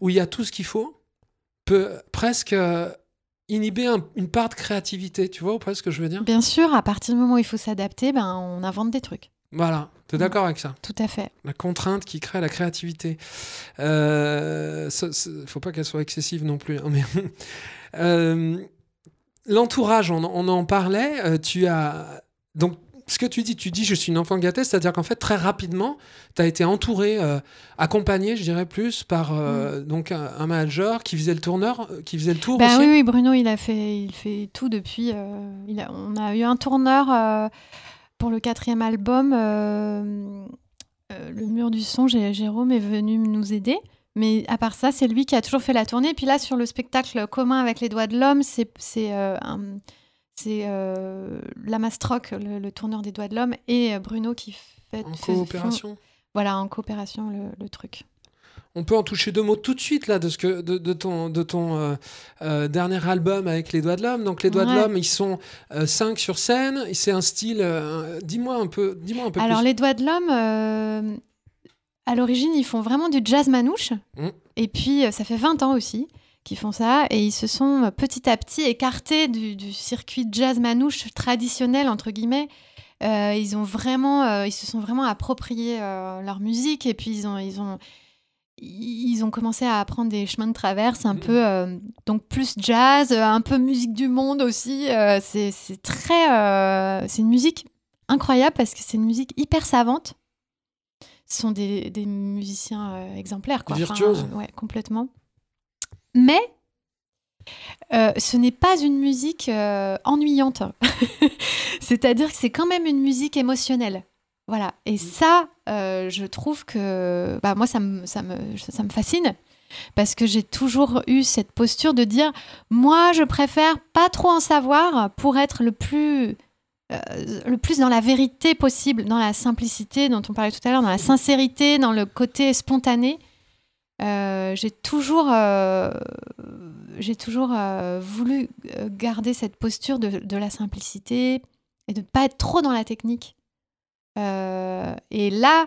[SPEAKER 1] où il y a tout ce qu'il faut peut presque euh, inhiber un- une part de créativité, tu vois, ou pas ce que je veux dire?
[SPEAKER 2] Bien sûr, à partir du moment où il faut s'adapter, ben, on invente des trucs.
[SPEAKER 1] Voilà, tu es
[SPEAKER 2] Mm.
[SPEAKER 1] d'accord avec ça?
[SPEAKER 2] Tout à fait.
[SPEAKER 1] La contrainte qui crée la créativité. Euh, ça- ça- faut pas qu'elle soit excessive non plus. hein, mais Euh, L'entourage, on, on en parlait. euh, tu as donc ce que tu dis, tu dis je suis une enfant gâtée, c'est-à-dire qu'en fait très rapidement, tu as été entouré, euh, accompagné, je dirais plus, par euh, donc un, un manager qui faisait le tourneur, euh, qui faisait le tour
[SPEAKER 2] Bah
[SPEAKER 1] aussi.
[SPEAKER 2] oui, oui, Bruno, il a fait, il fait tout depuis. euh, il a- on a eu un tourneur pour le quatrième album. le mur du son, Jé- Jérôme est venu nous aider. Mais à part ça, c'est lui qui a toujours fait la tournée. Puis là, sur le spectacle commun avec les doigts de l'homme, c'est un- c'est, euh, Lamastroc, le, le tourneur des doigts de l'homme, et euh, Bruno qui fait.
[SPEAKER 1] En coopération.
[SPEAKER 2] font- voilà, en coopération, le, le truc.
[SPEAKER 1] On peut en toucher deux mots tout de suite là de ce que de, de ton de ton euh, euh, dernier album avec les doigts de l'homme. Donc les doigts de l'homme, ils sont cinq sur scène. C'est un style. dis-moi un peu. Dis-moi un peu
[SPEAKER 2] Alors,
[SPEAKER 1] plus.
[SPEAKER 2] les doigts de l'homme, à l'origine, ils font vraiment du jazz manouche.
[SPEAKER 1] Mm.
[SPEAKER 2] Et puis, ça fait 20 ans aussi qu'ils font ça. Et ils se sont euh, petit à petit écartés du, du circuit jazz manouche traditionnel, entre guillemets. Euh, ils, ont vraiment, euh, ils se sont vraiment appropriés euh, leur musique. Et puis, ils ont, ils, ont, ils ont commencé à apprendre des chemins de traverse un
[SPEAKER 1] Mm.
[SPEAKER 2] peu. donc, plus jazz, un peu musique du monde aussi. C'est très. c'est une musique incroyable parce que c'est une musique hyper savante. Ce sont des, des musiciens euh, exemplaires. Quoi.
[SPEAKER 1] Virtuoses.
[SPEAKER 2] Enfin, ouais, complètement. Mais euh, ce n'est pas une musique euh, ennuyante. C'est-à-dire que c'est quand même une musique émotionnelle. Voilà. Et ça, euh, je trouve que bah, moi, ça me, ça, me, ça me fascine. Parce que j'ai toujours eu cette posture de dire, moi, je préfère pas trop en savoir pour être le plus, le plus dans la vérité possible, dans la simplicité dont on parlait tout à l'heure, dans la sincérité, dans le côté spontané. Euh, j'ai toujours, euh, j'ai toujours euh, voulu garder cette posture de, de la simplicité et de ne pas être trop dans la technique. Et là,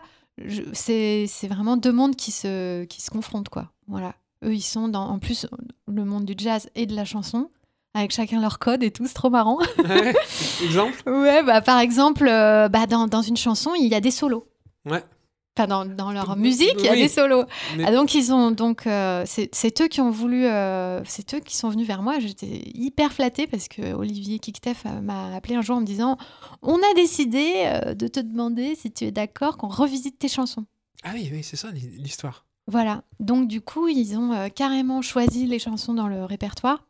[SPEAKER 2] c'est vraiment deux mondes qui se, qui se confrontent, quoi. Voilà. Eux, ils sont dans, en plus, le monde du jazz et de la chanson, avec chacun leur code et tout, c'est trop marrant.
[SPEAKER 1] Exemple?
[SPEAKER 2] ouais, bah, par exemple, bah, dans, dans une chanson, il y a des solos.
[SPEAKER 1] Ouais.
[SPEAKER 2] Enfin, dans, dans leur musique, il y a des solos.
[SPEAKER 1] Mais-
[SPEAKER 2] Ah, donc, ils ont donc, euh, c'est eux qui ont voulu, euh, c'est eux qui sont venus vers moi. J'étais hyper flattée parce que Olivier Kikteff euh, m'a appelé un jour en me disant On a décidé euh, de te demander si tu es d'accord qu'on revisite tes chansons.
[SPEAKER 1] Ah oui, oui, c'est ça l'histoire.
[SPEAKER 2] Voilà. Donc, du coup, ils ont carrément choisi les chansons dans le répertoire.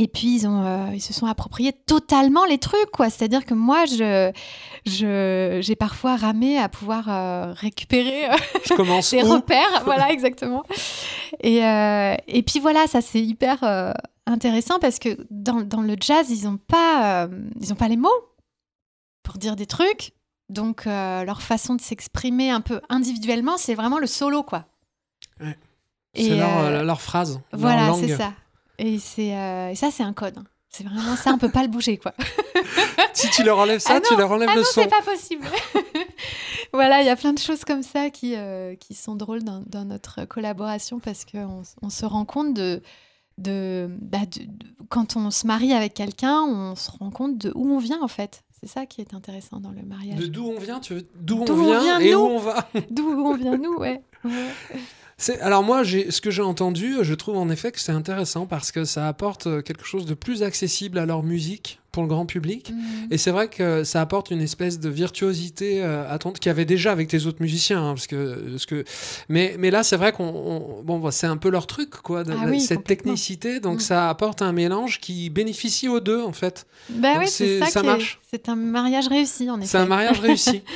[SPEAKER 2] Et puis, ils, ont, euh, ils se sont appropriés totalement les trucs, quoi. C'est-à-dire que moi, je, je, j'ai parfois ramé à pouvoir euh, récupérer euh,
[SPEAKER 1] Je commence.
[SPEAKER 2] des
[SPEAKER 1] où
[SPEAKER 2] repères. voilà, exactement. Et, et puis, voilà, ça, c'est hyper intéressant parce que dans, dans le jazz, ils n'ont pas, ils ont pas les mots pour dire des trucs. Donc, leur façon de s'exprimer un peu individuellement, c'est vraiment le solo, quoi.
[SPEAKER 1] Ouais. C'est leur, leur phrase.
[SPEAKER 2] voilà, c'est ça. Et, c'est, euh, et ça, c'est un code. hein. C'est vraiment ça, on peut pas le bouger, quoi.
[SPEAKER 1] si tu leur enlèves ça,
[SPEAKER 2] Ah
[SPEAKER 1] tu leur enlèves
[SPEAKER 2] ah
[SPEAKER 1] le
[SPEAKER 2] non,
[SPEAKER 1] son.
[SPEAKER 2] c'est pas possible. voilà, il y a plein de choses comme ça qui, euh, qui sont drôles dans, dans notre collaboration parce qu'on on se rend compte de. de, bah, de- de- quand on se marie avec quelqu'un, on se rend compte de où on vient en fait. C'est ça qui est intéressant dans le mariage.
[SPEAKER 1] De d'où on vient, tu veux D'où
[SPEAKER 2] D'où
[SPEAKER 1] on
[SPEAKER 2] on
[SPEAKER 1] vient,
[SPEAKER 2] vient,
[SPEAKER 1] et
[SPEAKER 2] nous.
[SPEAKER 1] où on va.
[SPEAKER 2] D'où on vient, nous, ouais. Ouais.
[SPEAKER 1] Alors moi, ce que j'ai entendu, je trouve en effet que c'est intéressant parce que ça apporte euh, quelque chose de plus accessible à leur musique pour le grand public.
[SPEAKER 2] Mm.
[SPEAKER 1] Et c'est vrai que ça apporte une espèce de virtuosité euh, à ton... qu'il y avait déjà avec tes autres musiciens. hein, parce que, parce que... Mais, mais là, c'est vrai qu'on... on- Bon, bah, c'est un peu leur truc, quoi, de-
[SPEAKER 2] Ah oui,
[SPEAKER 1] cette technicité. Donc
[SPEAKER 2] Mm.
[SPEAKER 1] ça apporte un mélange qui bénéficie aux deux, en fait.
[SPEAKER 2] Bah oui,
[SPEAKER 1] c'est-
[SPEAKER 2] ça,
[SPEAKER 1] ça marche.
[SPEAKER 2] C'est un mariage réussi, en effet.
[SPEAKER 1] C'est un mariage réussi.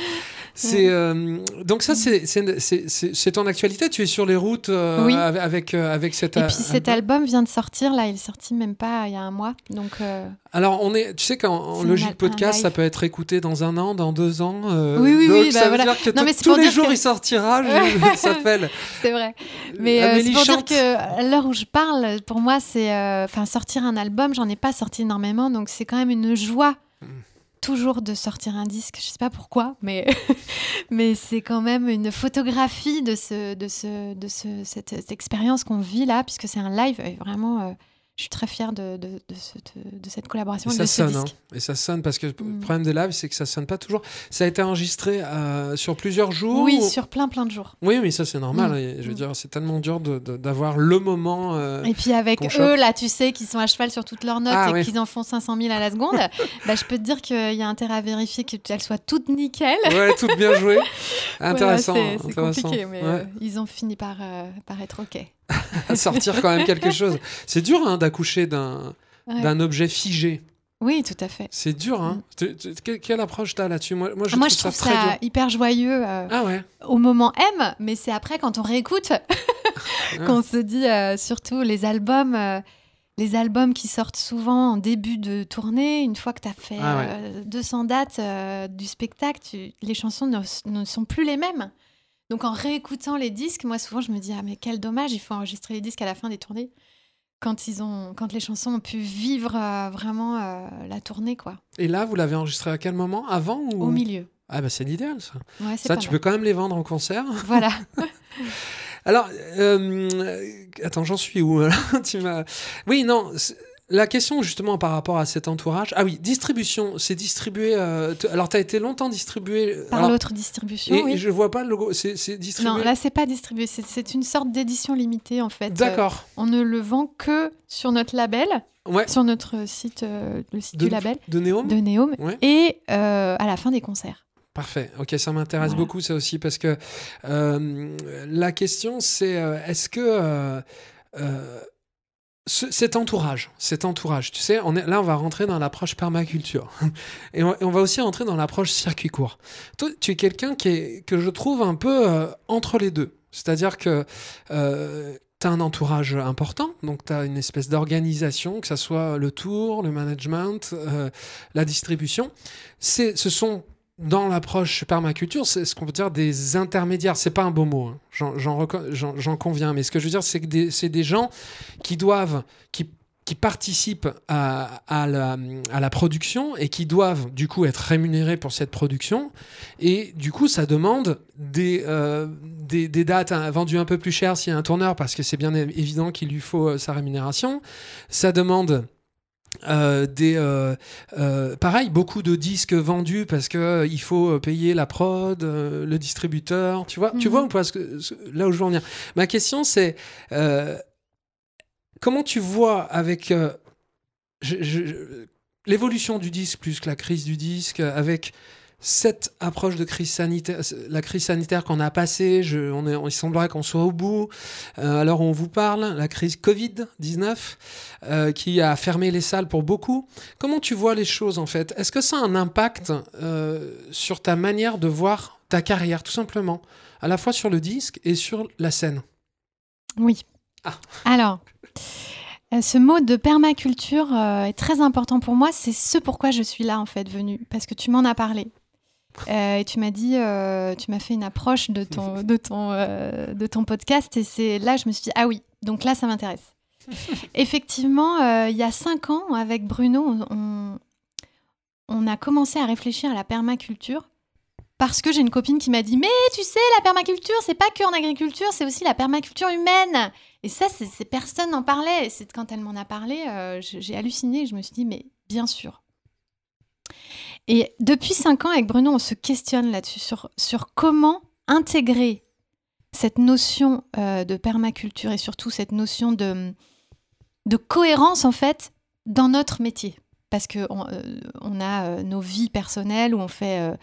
[SPEAKER 1] C'est euh, donc ça c'est ton actualité. Tu es sur les routes euh,
[SPEAKER 2] Oui.
[SPEAKER 1] avec avec, euh, cet.
[SPEAKER 2] Et
[SPEAKER 1] a-
[SPEAKER 2] puis cet album vient de sortir, là, il est sorti même pas il y a un mois. Donc, euh,
[SPEAKER 1] Alors on est, tu sais qu'en en logique podcast, ça peut être écouté dans un an, dans deux ans.
[SPEAKER 2] Oui, oui,
[SPEAKER 1] donc
[SPEAKER 2] oui,
[SPEAKER 1] ça
[SPEAKER 2] bah
[SPEAKER 1] veut
[SPEAKER 2] voilà.
[SPEAKER 1] dire que
[SPEAKER 2] Non, mais
[SPEAKER 1] tous les jours
[SPEAKER 2] que-
[SPEAKER 1] il sortira. Je, ça s'appelle.
[SPEAKER 2] c'est vrai. Mais c'est pour dire que l'heure où je parle, pour moi, c'est. Enfin, sortir un album, j'en ai pas sorti énormément, donc c'est quand même une joie. Toujours de sortir un disque, je sais pas pourquoi, mais, c'est quand même une photographie de, ce, de, ce, de ce, cette, expérience qu'on vit là, puisque c'est un live. Vraiment, euh, je suis très fière de, de, de, cette- de cette collaboration
[SPEAKER 1] Et ça
[SPEAKER 2] ce
[SPEAKER 1] sonne, hein. et ça sonne parce que le
[SPEAKER 2] Mm.
[SPEAKER 1] problème des lives, c'est que ça sonne pas toujours. Ça a été enregistré euh, sur plusieurs jours.
[SPEAKER 2] Oui,
[SPEAKER 1] ou-
[SPEAKER 2] sur plein, plein de jours.
[SPEAKER 1] Oui, mais ça c'est normal.
[SPEAKER 2] Mm.
[SPEAKER 1] et je veux
[SPEAKER 2] Mm.
[SPEAKER 1] dire, c'est tellement dur d'avoir le moment. euh,
[SPEAKER 2] Et puis avec eux,
[SPEAKER 1] chope.
[SPEAKER 2] là, tu sais, qui sont à cheval sur toutes leurs notes
[SPEAKER 1] Ah,
[SPEAKER 2] et
[SPEAKER 1] oui.
[SPEAKER 2] qu'ils en font 500 000 à la seconde, bah, je peux te dire qu'il y a intérêt à vérifier qu'elles soient toutes nickel.
[SPEAKER 1] Ouais, tout bien joué.
[SPEAKER 2] Voilà,
[SPEAKER 1] Intéressant.
[SPEAKER 2] c'est compliqué, mais
[SPEAKER 1] Ouais.
[SPEAKER 2] euh, ils ont fini par, par être OK.
[SPEAKER 1] À sortir quand même quelque chose. C'est dur hein, d'accoucher d'un
[SPEAKER 2] Ouais.
[SPEAKER 1] objet figé.
[SPEAKER 2] Oui, tout à fait.
[SPEAKER 1] C'est dur. Hein. Que- quelle approche t'as là-dessus? Moi, moi, je,
[SPEAKER 2] Mm. Moi,
[SPEAKER 1] trouve,
[SPEAKER 2] je trouve
[SPEAKER 1] ça
[SPEAKER 2] hyper joyeux euh,
[SPEAKER 1] Ah ouais.
[SPEAKER 2] au moment M, mais c'est après, quand on réécoute, qu'on se dit, euh, surtout les albums. euh, les albums qui sortent souvent en début de tournée, une fois que tu as fait
[SPEAKER 1] Ah ouais.
[SPEAKER 2] euh, 200 dates du spectacle, tu- les chansons ne, ne sont plus les mêmes. Donc en réécoutant les disques, moi souvent je me dis ah mais quel dommage, il faut enregistrer les disques à la fin des tournées quand ils ont quand les chansons ont pu vivre euh, vraiment euh, la tournée quoi,
[SPEAKER 1] Et là, vous l'avez enregistré à quel moment? Avant ou?
[SPEAKER 2] Au milieu.
[SPEAKER 1] Ah bah c'est l'idéal ça.
[SPEAKER 2] Ouais,
[SPEAKER 1] Ça, tu
[SPEAKER 2] mal.
[SPEAKER 1] peux quand même les vendre en concert.
[SPEAKER 2] Voilà.
[SPEAKER 1] Alors, euh, attends, j'en suis où là? Tu m'as. Oui, non. La question justement par rapport à cet entourage. Ah oui, distribution. C'est distribué. euh, Alors, tu as été longtemps distribué.
[SPEAKER 2] Par l'autre distribution,
[SPEAKER 1] Et
[SPEAKER 2] oui.
[SPEAKER 1] je vois pas le logo. C'est distribué.
[SPEAKER 2] Non, là c'est pas distribué, c'est- une sorte d'édition limitée en fait. Euh,
[SPEAKER 1] D'accord.
[SPEAKER 2] on ne le vend que sur notre label,
[SPEAKER 1] Ouais.
[SPEAKER 2] sur notre site, euh, le site
[SPEAKER 1] De,
[SPEAKER 2] du label
[SPEAKER 1] de Néom
[SPEAKER 2] de Neom,
[SPEAKER 1] Ouais.
[SPEAKER 2] et euh, à la fin des concerts.
[SPEAKER 1] Parfait. Ok, ça m'intéresse
[SPEAKER 2] Voilà.
[SPEAKER 1] beaucoup ça aussi parce que euh, la question c'est euh, est-ce que euh, euh, ce- cet entourage, cet entourage, tu sais, on est, là on va rentrer dans l'approche permaculture et on, et on va aussi rentrer dans l'approche circuit court. Toi, tu es quelqu'un qui est que je trouve un peu euh, entre les deux, c'est-à-dire que euh, tu as un entourage important, donc tu as une espèce d'organisation, que ce soit le tour, le management, euh, la distribution. C'est, ce sont dans l'approche permaculture, c'est ce qu'on peut dire des intermédiaires. C'est pas un beau mot, hein. j'en, conviens, mais ce que je veux dire, c'est que c'est des gens qui doivent, qui, qui participent à, la, à la production et qui doivent du coup être rémunérés pour cette production. Et du coup, ça demande des, euh, des, des dates hein, vendues un peu plus chères s'il y a un tourneur, parce que c'est bien évident qu'il lui faut euh, sa rémunération. Ça demande euh, des euh, euh, pareil beaucoup de disques vendus parce que il faut payer la prod le distributeur tu vois tu
[SPEAKER 2] Mhm.
[SPEAKER 1] vois ou pas ce que- là où je veux en venir ma question c'est comment tu vois avec l'évolution du disque plus que la crise du disque avec cette approche de crise sanitaire, la crise sanitaire qu'on a passée, je, on est, il semblerait qu'on soit au bout. Euh, alors on vous parle, la crise Covid-19 euh, qui a fermé les salles pour beaucoup. Comment tu vois les choses en fait? Est-ce que ça a un impact euh, sur ta manière de voir ta carrière tout simplement, à la fois sur le disque et sur la scène
[SPEAKER 2] Oui.
[SPEAKER 1] Ah.
[SPEAKER 2] Alors, euh, ce mot de permaculture euh, est très important pour moi. C'est ce pourquoi je suis là, en fait, venue. Parce que tu m'en as parlé. Euh, et tu m'as dit, euh, tu m'as fait une approche de ton, de ton, euh, de ton podcast. Et c'est là, je me suis dit, ah oui, donc là, ça m'intéresse. Effectivement, il y a cinq ans, avec Bruno, on, on a commencé à réfléchir à la permaculture parce que j'ai une copine qui m'a dit mais tu sais la permaculture c'est pas que en agriculture c'est aussi la permaculture humaine et ça c'est personne n'en parlait c'est quand elle m'en a parlé j'ai halluciné je me suis dit mais bien sûr et depuis cinq ans avec Bruno on se questionne là-dessus sur, comment intégrer cette notion euh, de permaculture et surtout cette notion de, de cohérence en fait dans notre métier parce que on, euh, a nos vies personnelles où on fait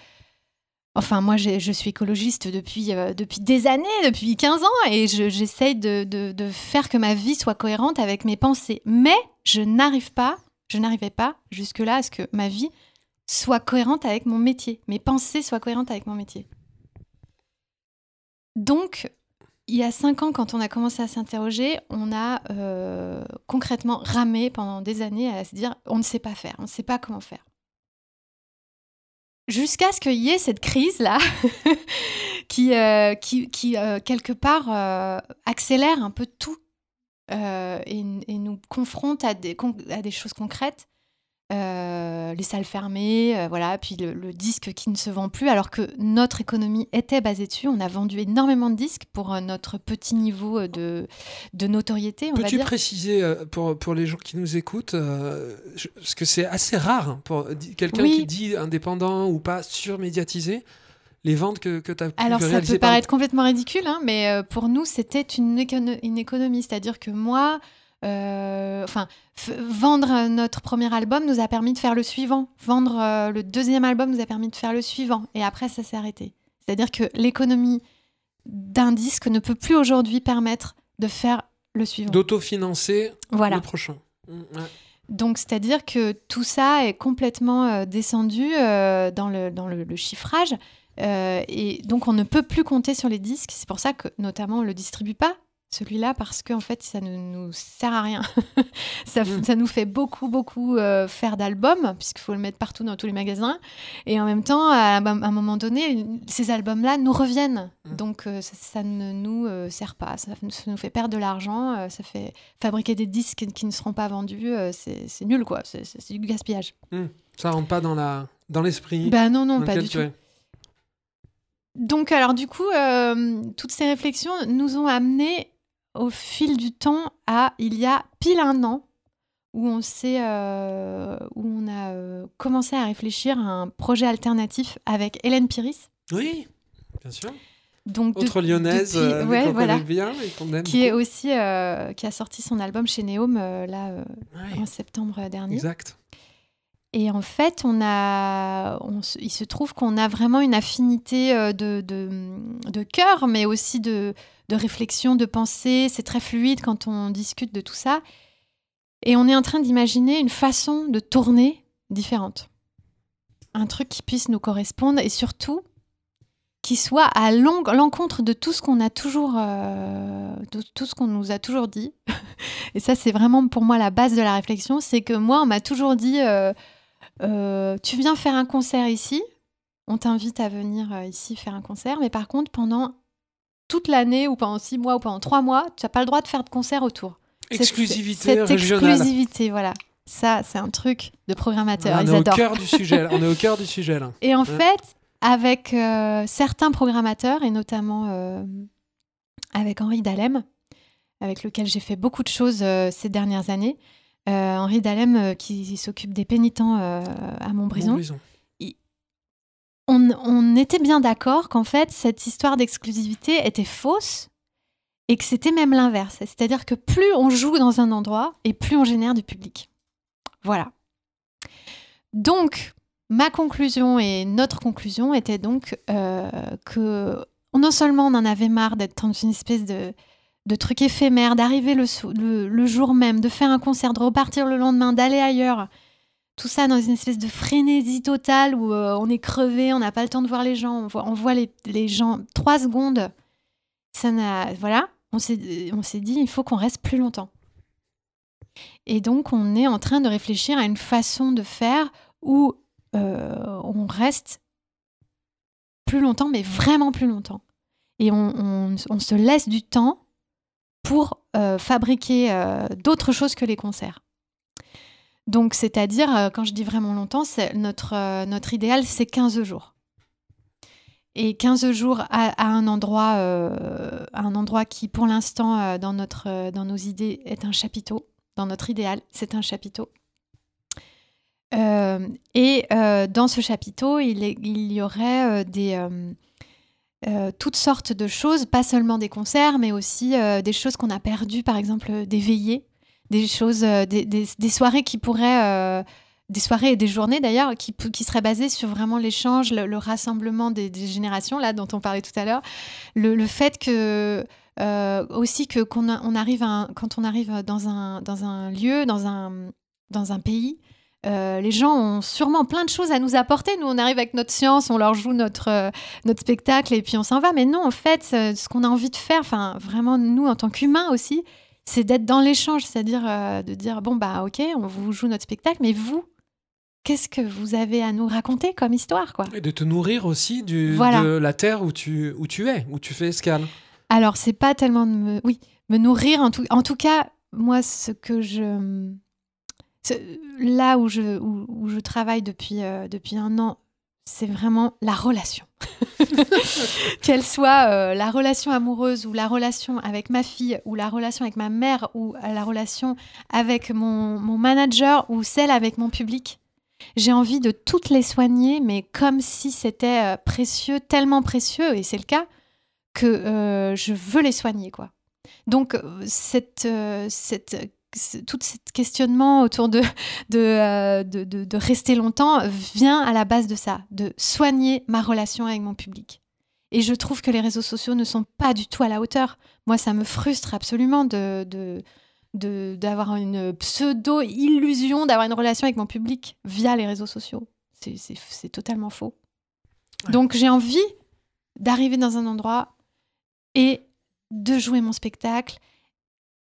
[SPEAKER 2] Enfin, moi, je suis écologiste depuis, euh, depuis des années, depuis 15 ans, et j'essaye de, faire que ma vie soit cohérente avec mes pensées. Mais je n'arrive pas, je n'arrivais pas jusque-là à ce que ma vie soit cohérente avec mon métier, mes pensées soient cohérentes avec mon métier. Donc, il y a cinq ans, quand on a commencé à s'interroger, on a euh, concrètement ramé pendant des années à se dire on ne sait pas faire, on ne sait pas comment faire jusqu'à ce qu'il y ait cette crise-là qui, euh, qui, qui euh, quelque part, accélère un peu tout et, nous confronte à des choses concrètes. Les salles fermées, voilà, puis le, disque qui ne se vend plus, alors que notre économie était basée dessus. On a vendu énormément de disques pour notre petit niveau de, de notoriété.
[SPEAKER 1] Peux-tu préciser pour, pour les gens qui nous écoutent, parce que c'est assez rare hein, pour quelqu'un qui dit indépendant ou pas surmédiatisé, les ventes que, que tu as pu
[SPEAKER 2] Alors, ça peut paraître complètement ridicule, hein, mais pour nous, c'était une, une économie. C'est-à-dire que moi, euh, enfin, vendre notre premier album nous a permis de faire le suivant. Vendre euh, le deuxième album nous a permis de faire le suivant. Et après, ça s'est arrêté. C'est-à-dire que l'économie d'un disque ne peut plus aujourd'hui permettre de faire le suivant.
[SPEAKER 1] D'autofinancer le prochain. Mmh,
[SPEAKER 2] donc, c'est-à-dire que tout ça est complètement euh, descendu dans, le, dans le, chiffrage. et donc, on ne peut plus compter sur les disques. C'est pour ça que, notamment, on ne le distribue pas celui-là parce qu'en fait ça ne nous sert à rien. ça, mm. ça, nous fait beaucoup beaucoup euh, faire d'albums puisqu'il faut le mettre partout dans tous les magasins et en même temps à, un moment donné ces albums-là nous reviennent mm. donc euh, ça, ne nous euh, sert pas, ça, nous fait perdre de l'argent, ça fait fabriquer des disques qui ne seront pas vendus, c'est nul quoi, c'est du gaspillage.
[SPEAKER 1] Mm. Ça rentre pas dans la dans l'esprit.
[SPEAKER 2] Bah non non pas du tout. Donc alors du coup, toutes ces réflexions nous ont amené au fil du temps à il y a pile un an où on euh, où on a euh, commencé à réfléchir à un projet alternatif avec Hélène Piris.
[SPEAKER 1] Oui, bien sûr. Donc autre lyonnaise euh, bien et
[SPEAKER 2] qui est aussi qui a sorti son album chez Neom là en septembre dernier.
[SPEAKER 1] Exact.
[SPEAKER 2] Et en fait, on a, il se trouve qu'on a vraiment une affinité de, de, de cœur, mais aussi de, de réflexion, de pensée. C'est très fluide quand on discute de tout ça. Et on est en train d'imaginer une façon de tourner différente. Un truc qui puisse nous correspondre et surtout qui soit à l'encontre de tout ce qu'on a toujours, euh, de tout ce qu'on nous a toujours dit. et ça, c'est vraiment pour moi la base de la réflexion. C'est que moi, on m'a toujours dit, euh, euh, tu viens faire un concert ici. On t'invite à venir ici faire un concert, mais par contre, pendant toute l'année ou pendant six mois ou pendant trois mois, tu n'as pas le droit de faire de concert autour.
[SPEAKER 1] Exclusivité
[SPEAKER 2] cette, cette exclusivité, voilà. Ça, c'est un truc de programmateur.
[SPEAKER 1] on, est au cœur du sujet, on est au cœur du sujet. Là.
[SPEAKER 2] Et en fait, avec euh, certains programmateurs, et notamment euh, avec Henri Dalem, avec lequel j'ai fait beaucoup de choses euh, ces dernières années, Henri Dalem qui s'occupe des pénitents à Montbrison. Montbrison on, était bien d'accord qu'en fait, cette histoire d'exclusivité était fausse et que c'était même l'inverse. C'est-à-dire que plus on joue dans un endroit et plus on génère du public. Voilà. Donc, ma conclusion et notre conclusion était donc euh, que non seulement on en avait marre d'être dans une espèce de, truc éphémère, d'arriver le, jour même, de faire un concert, de repartir le lendemain, d'aller ailleurs, tout ça dans une espèce de frénésie totale où euh, on est crevé, on n'a pas le temps de voir les gens, on voit, les, gens trois secondes. Ça n'a, voilà, on s'est, dit, il faut qu'on reste plus longtemps. Et donc, on est en train de réfléchir à une façon de faire où euh, on reste plus longtemps, mais vraiment plus longtemps. Et on, se laisse du temps pour euh, fabriquer d'autres choses que les concerts. Donc, c'est-à-dire, euh, quand je dis vraiment longtemps, euh, notre idéal, c'est 15 jours. Et 15 jours à, un, endroit, euh, un endroit qui, pour l'instant, dans, nos idées, est un chapiteau. Dans notre idéal, c'est un chapiteau. et dans ce chapiteau, il, y aurait toutes sortes de choses, pas seulement des concerts, mais aussi des choses qu'on a perdues, par exemple des veillées des choses, euh, des, des, soirées qui pourraient, euh, des soirées et des journées d'ailleurs, qui, qui seraient basées sur vraiment l'échange, le, rassemblement des, générations, là, dont on parlait tout à l'heure. Le, fait que, euh, aussi, que qu'on on arrive quand on arrive dans un, dans un lieu, dans un, dans un pays, les gens ont sûrement plein de choses à nous apporter. Nous, on arrive avec notre science, on leur joue notre, notre spectacle et puis on s'en va. Mais non, en fait, ce qu'on a envie de faire, vraiment, nous, en tant qu'humains aussi, c'est d'être dans l'échange, c'est-à-dire euh, de dire bon bah ok, on vous joue notre spectacle, mais vous, qu'est-ce que vous avez à nous raconter comme histoire quoi?
[SPEAKER 1] Et de te nourrir aussi du, de la terre où tu, où tu es, où tu fais escale.
[SPEAKER 2] Alors c'est pas tellement de me, oui, me nourrir en tout, en tout cas moi ce que je là où je, où, je travaille depuis, euh, depuis un an c'est vraiment la relation. Qu'elle soit euh, la relation amoureuse ou la relation avec ma fille ou la relation avec ma mère ou la relation avec mon, manager ou celle avec mon public. J'ai envie de toutes les soigner, mais comme si c'était euh, précieux, tellement précieux, et c'est le cas, que euh, je veux les soigner. quoi. Donc cette, cette tout ce questionnement autour de euh, de, de, de, rester longtemps vient à la base de ça, de soigner ma relation avec mon public. Et je trouve que les réseaux sociaux ne sont pas du tout à la hauteur. Moi, ça me frustre absolument de, d'avoir une pseudo-illusion d'avoir une relation avec mon public via les réseaux sociaux. C'est totalement faux. Donc j'ai envie d'arriver dans un endroit et de jouer mon spectacle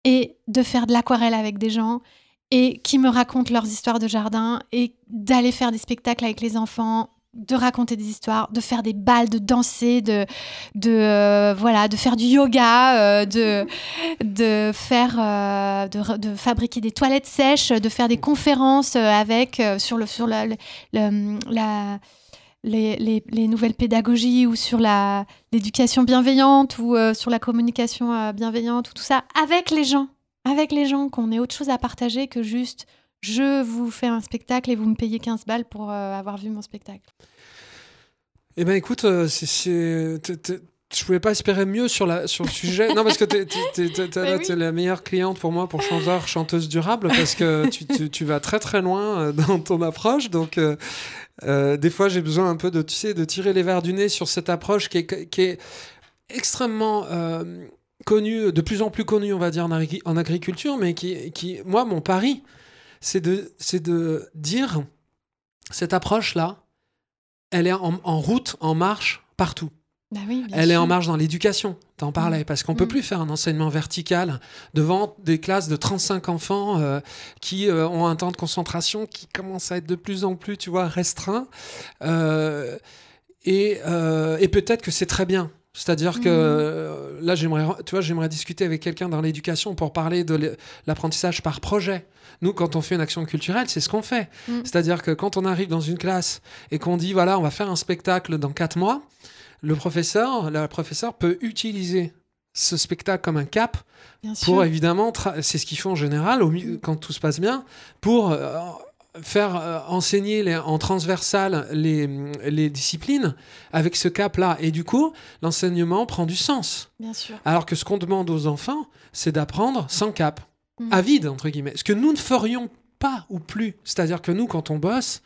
[SPEAKER 2] et de faire de l'aquarelle avec des gens et qui me racontent leurs histoires de jardin et d'aller faire des spectacles avec les enfants de raconter des histoires, de faire des balles, de danser, de, de euh, voilà, de faire du yoga, euh, de, de faire, euh, de, de, fabriquer des toilettes sèches, de faire des conférences avec sur le sur la, la les, les, nouvelles pédagogies ou sur l'éducation bienveillante ou euh, sur la communication euh, bienveillante ou tout ça avec les gens, avec les gens, qu'on ait autre chose à partager que juste je vous fais un spectacle et vous me payez 15 balles pour euh, avoir vu mon spectacle.
[SPEAKER 1] Eh ben écoute, c'est je pouvais pas espérer mieux sur, la, sur le sujet. Non, parce que tu es, la meilleure cliente pour moi pour chanteur, chanteuse durable, parce que tu, tu, vas très très loin dans ton approche. Donc, euh, euh, des fois, j'ai besoin un peu de, tu sais, de tirer les verres du nez sur cette approche qui est, extrêmement connue, de plus en plus connue, on va dire, en, agriculture, mais qui, qui, moi, mon pari, c'est de, de dire cette approche-là, elle est en route, en marche, partout.
[SPEAKER 2] Bah
[SPEAKER 1] elle est en marge dans l'éducation, t'en parlais, mm. parce qu'on peut mm. plus faire un enseignement vertical devant des classes de 35 enfants euh, qui euh, ont un temps de concentration qui commence à être de plus en plus, tu vois, restreint. Euh, et, et peut-être que c'est très bien. C'est-à-dire que mm. là, j'aimerais, tu vois, j'aimerais discuter avec quelqu'un dans l'éducation pour parler de l'apprentissage par projet. Nous, quand on fait une action culturelle, c'est ce qu'on fait. C'est-à-dire que quand on arrive dans une classe et qu'on dit, voilà, on va faire un spectacle dans quatre mois, le professeur, la professeure peut utiliser ce spectacle comme un cap pour évidemment, c'est ce qu'ils font en général quand tout se passe bien, pour euh, faire euh, enseigner les, en transversal les, les, disciplines avec ce cap-là. Et du coup, l'enseignement prend du sens.
[SPEAKER 2] Bien sûr.
[SPEAKER 1] Alors que ce qu'on demande aux enfants, c'est d'apprendre sans cap, à vide, entre guillemets. Ce que nous ne ferions pas ou plus. C'est-à-dire que nous, quand on bosse,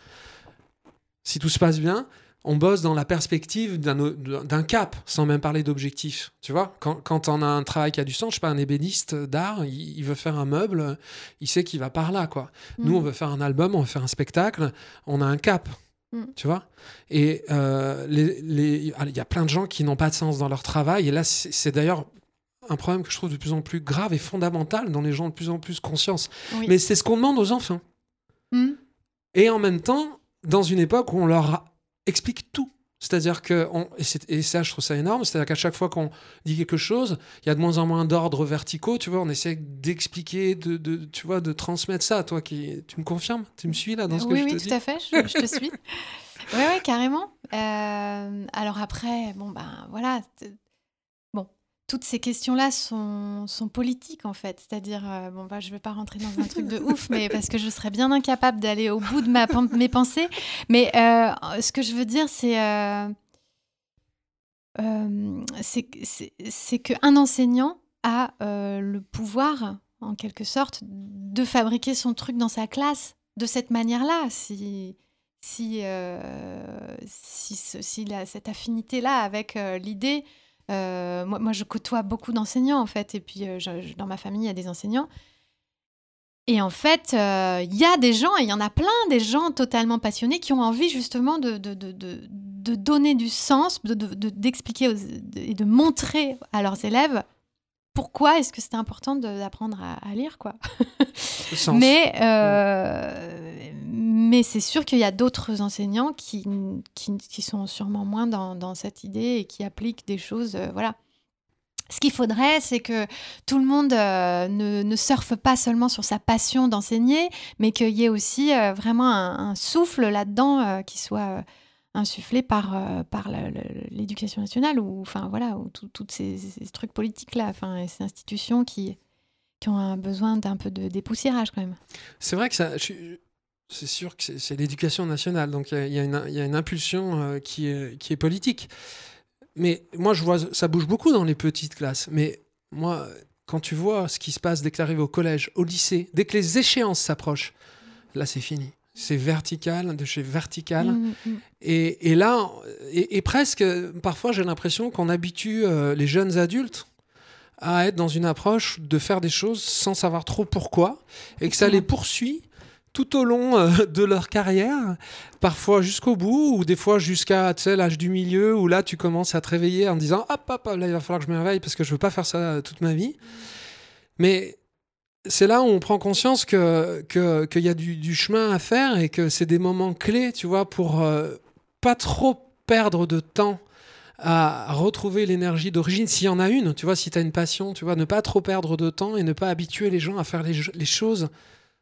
[SPEAKER 1] si tout se passe bien, on bosse dans la perspective d'un cap, sans même parler d'objectif. Tu vois, quand, on a un travail qui a du sens, je sais pas, un ébéniste d'art, il, veut faire un meuble, il sait qu'il va par là, quoi. Nous, mm. on veut faire un album, on veut faire un spectacle, on a un cap. Mm. Tu vois Et euh, il y a plein de gens qui n'ont pas de sens dans leur travail. Et là, c'est d'ailleurs un problème que je trouve de plus en plus grave et fondamental dont les gens ont de plus en plus conscience. Mais c'est ce qu'on demande aux enfants. Mm. Et en même temps, dans une époque où on leur explique tout C'est-à-dire que, on, et, ça, je trouve ça énorme, c'est-à-dire qu'à chaque fois qu'on dit quelque chose, il y a de moins en moins d'ordres verticaux, tu vois, on essaie d'expliquer, de, de, tu vois, de transmettre ça. Toi, qui, tu me confirmes? Tu me suis là dans ce que je te dis?
[SPEAKER 2] Oui, tout à fait, je, te suis. Oui, oui, carrément. Euh, alors après, bon, ben voilà, toutes ces questions-là sont, sont, politiques en fait. C'est-à-dire, euh, bon, bah, je ne vais pas rentrer dans un truc de ouf, mais parce que je serais bien incapable d'aller au bout de mes pensées. Mais euh, ce que je veux dire, c'est euh, euh c'est qu'un enseignant a le pouvoir, en quelque sorte, de fabriquer son truc dans sa classe de cette manière-là. Si, si, si, si cette affinité-là avec l'idée euh, moi, je côtoie beaucoup d'enseignants, en fait, et puis euh, dans ma famille, il y a des enseignants. Et en fait, euh, il y a des gens, et il y en a plein, des gens totalement passionnés qui ont envie justement de, de, de, de donner du sens, d'expliquer et de montrer à leurs élèves pourquoi est-ce que c'était important d'apprendre à, lire, quoi. mais euh, mais c'est sûr qu'il y a d'autres enseignants qui, qui, sont sûrement moins dans, cette idée et qui appliquent des choses, euh, voilà. Ce qu'il faudrait, c'est que tout le monde euh, ne, ne, surfe pas seulement sur sa passion d'enseigner, mais qu'il y ait aussi vraiment un, un souffle là-dedans qui soit insufflé par, euh, par l'éducation nationale ou enfin voilà ou tous ces, trucs politiques là enfin ces institutions qui qui ont un besoin d'un peu de dépoussiérage quand même.
[SPEAKER 1] C'est vrai que c'est sûr que c'est l'éducation nationale donc il y, y, y, a une impulsion euh, qui est qui est politique. Mais moi je vois ça bouge beaucoup dans les petites classes mais moi quand tu vois ce qui se passe dès que tu arrives au collège au lycée dès que les échéances s'approchent là c'est fini c'est vertical, de chez vertical. Mm, mm. Et, là, et, presque, parfois j'ai l'impression qu'on habitue euh, les jeunes adultes à être dans une approche de faire des choses sans savoir trop pourquoi, et que ça les poursuit tout au long euh, de leur carrière, parfois jusqu'au bout, ou des fois jusqu'à l'âge du milieu, où là tu commences à te réveiller en disant hop, hop, là il va falloir que je me réveille parce que je veux pas faire ça toute ma vie. Mais c'est là où on prend conscience que qu'il y a du, chemin à faire et que c'est des moments clés, tu vois, pour euh, pas trop perdre de temps à retrouver l'énergie d'origine, s'il y en a une, tu vois, si tu as une passion, tu vois, ne pas trop perdre de temps et ne pas habituer les gens à faire les, choses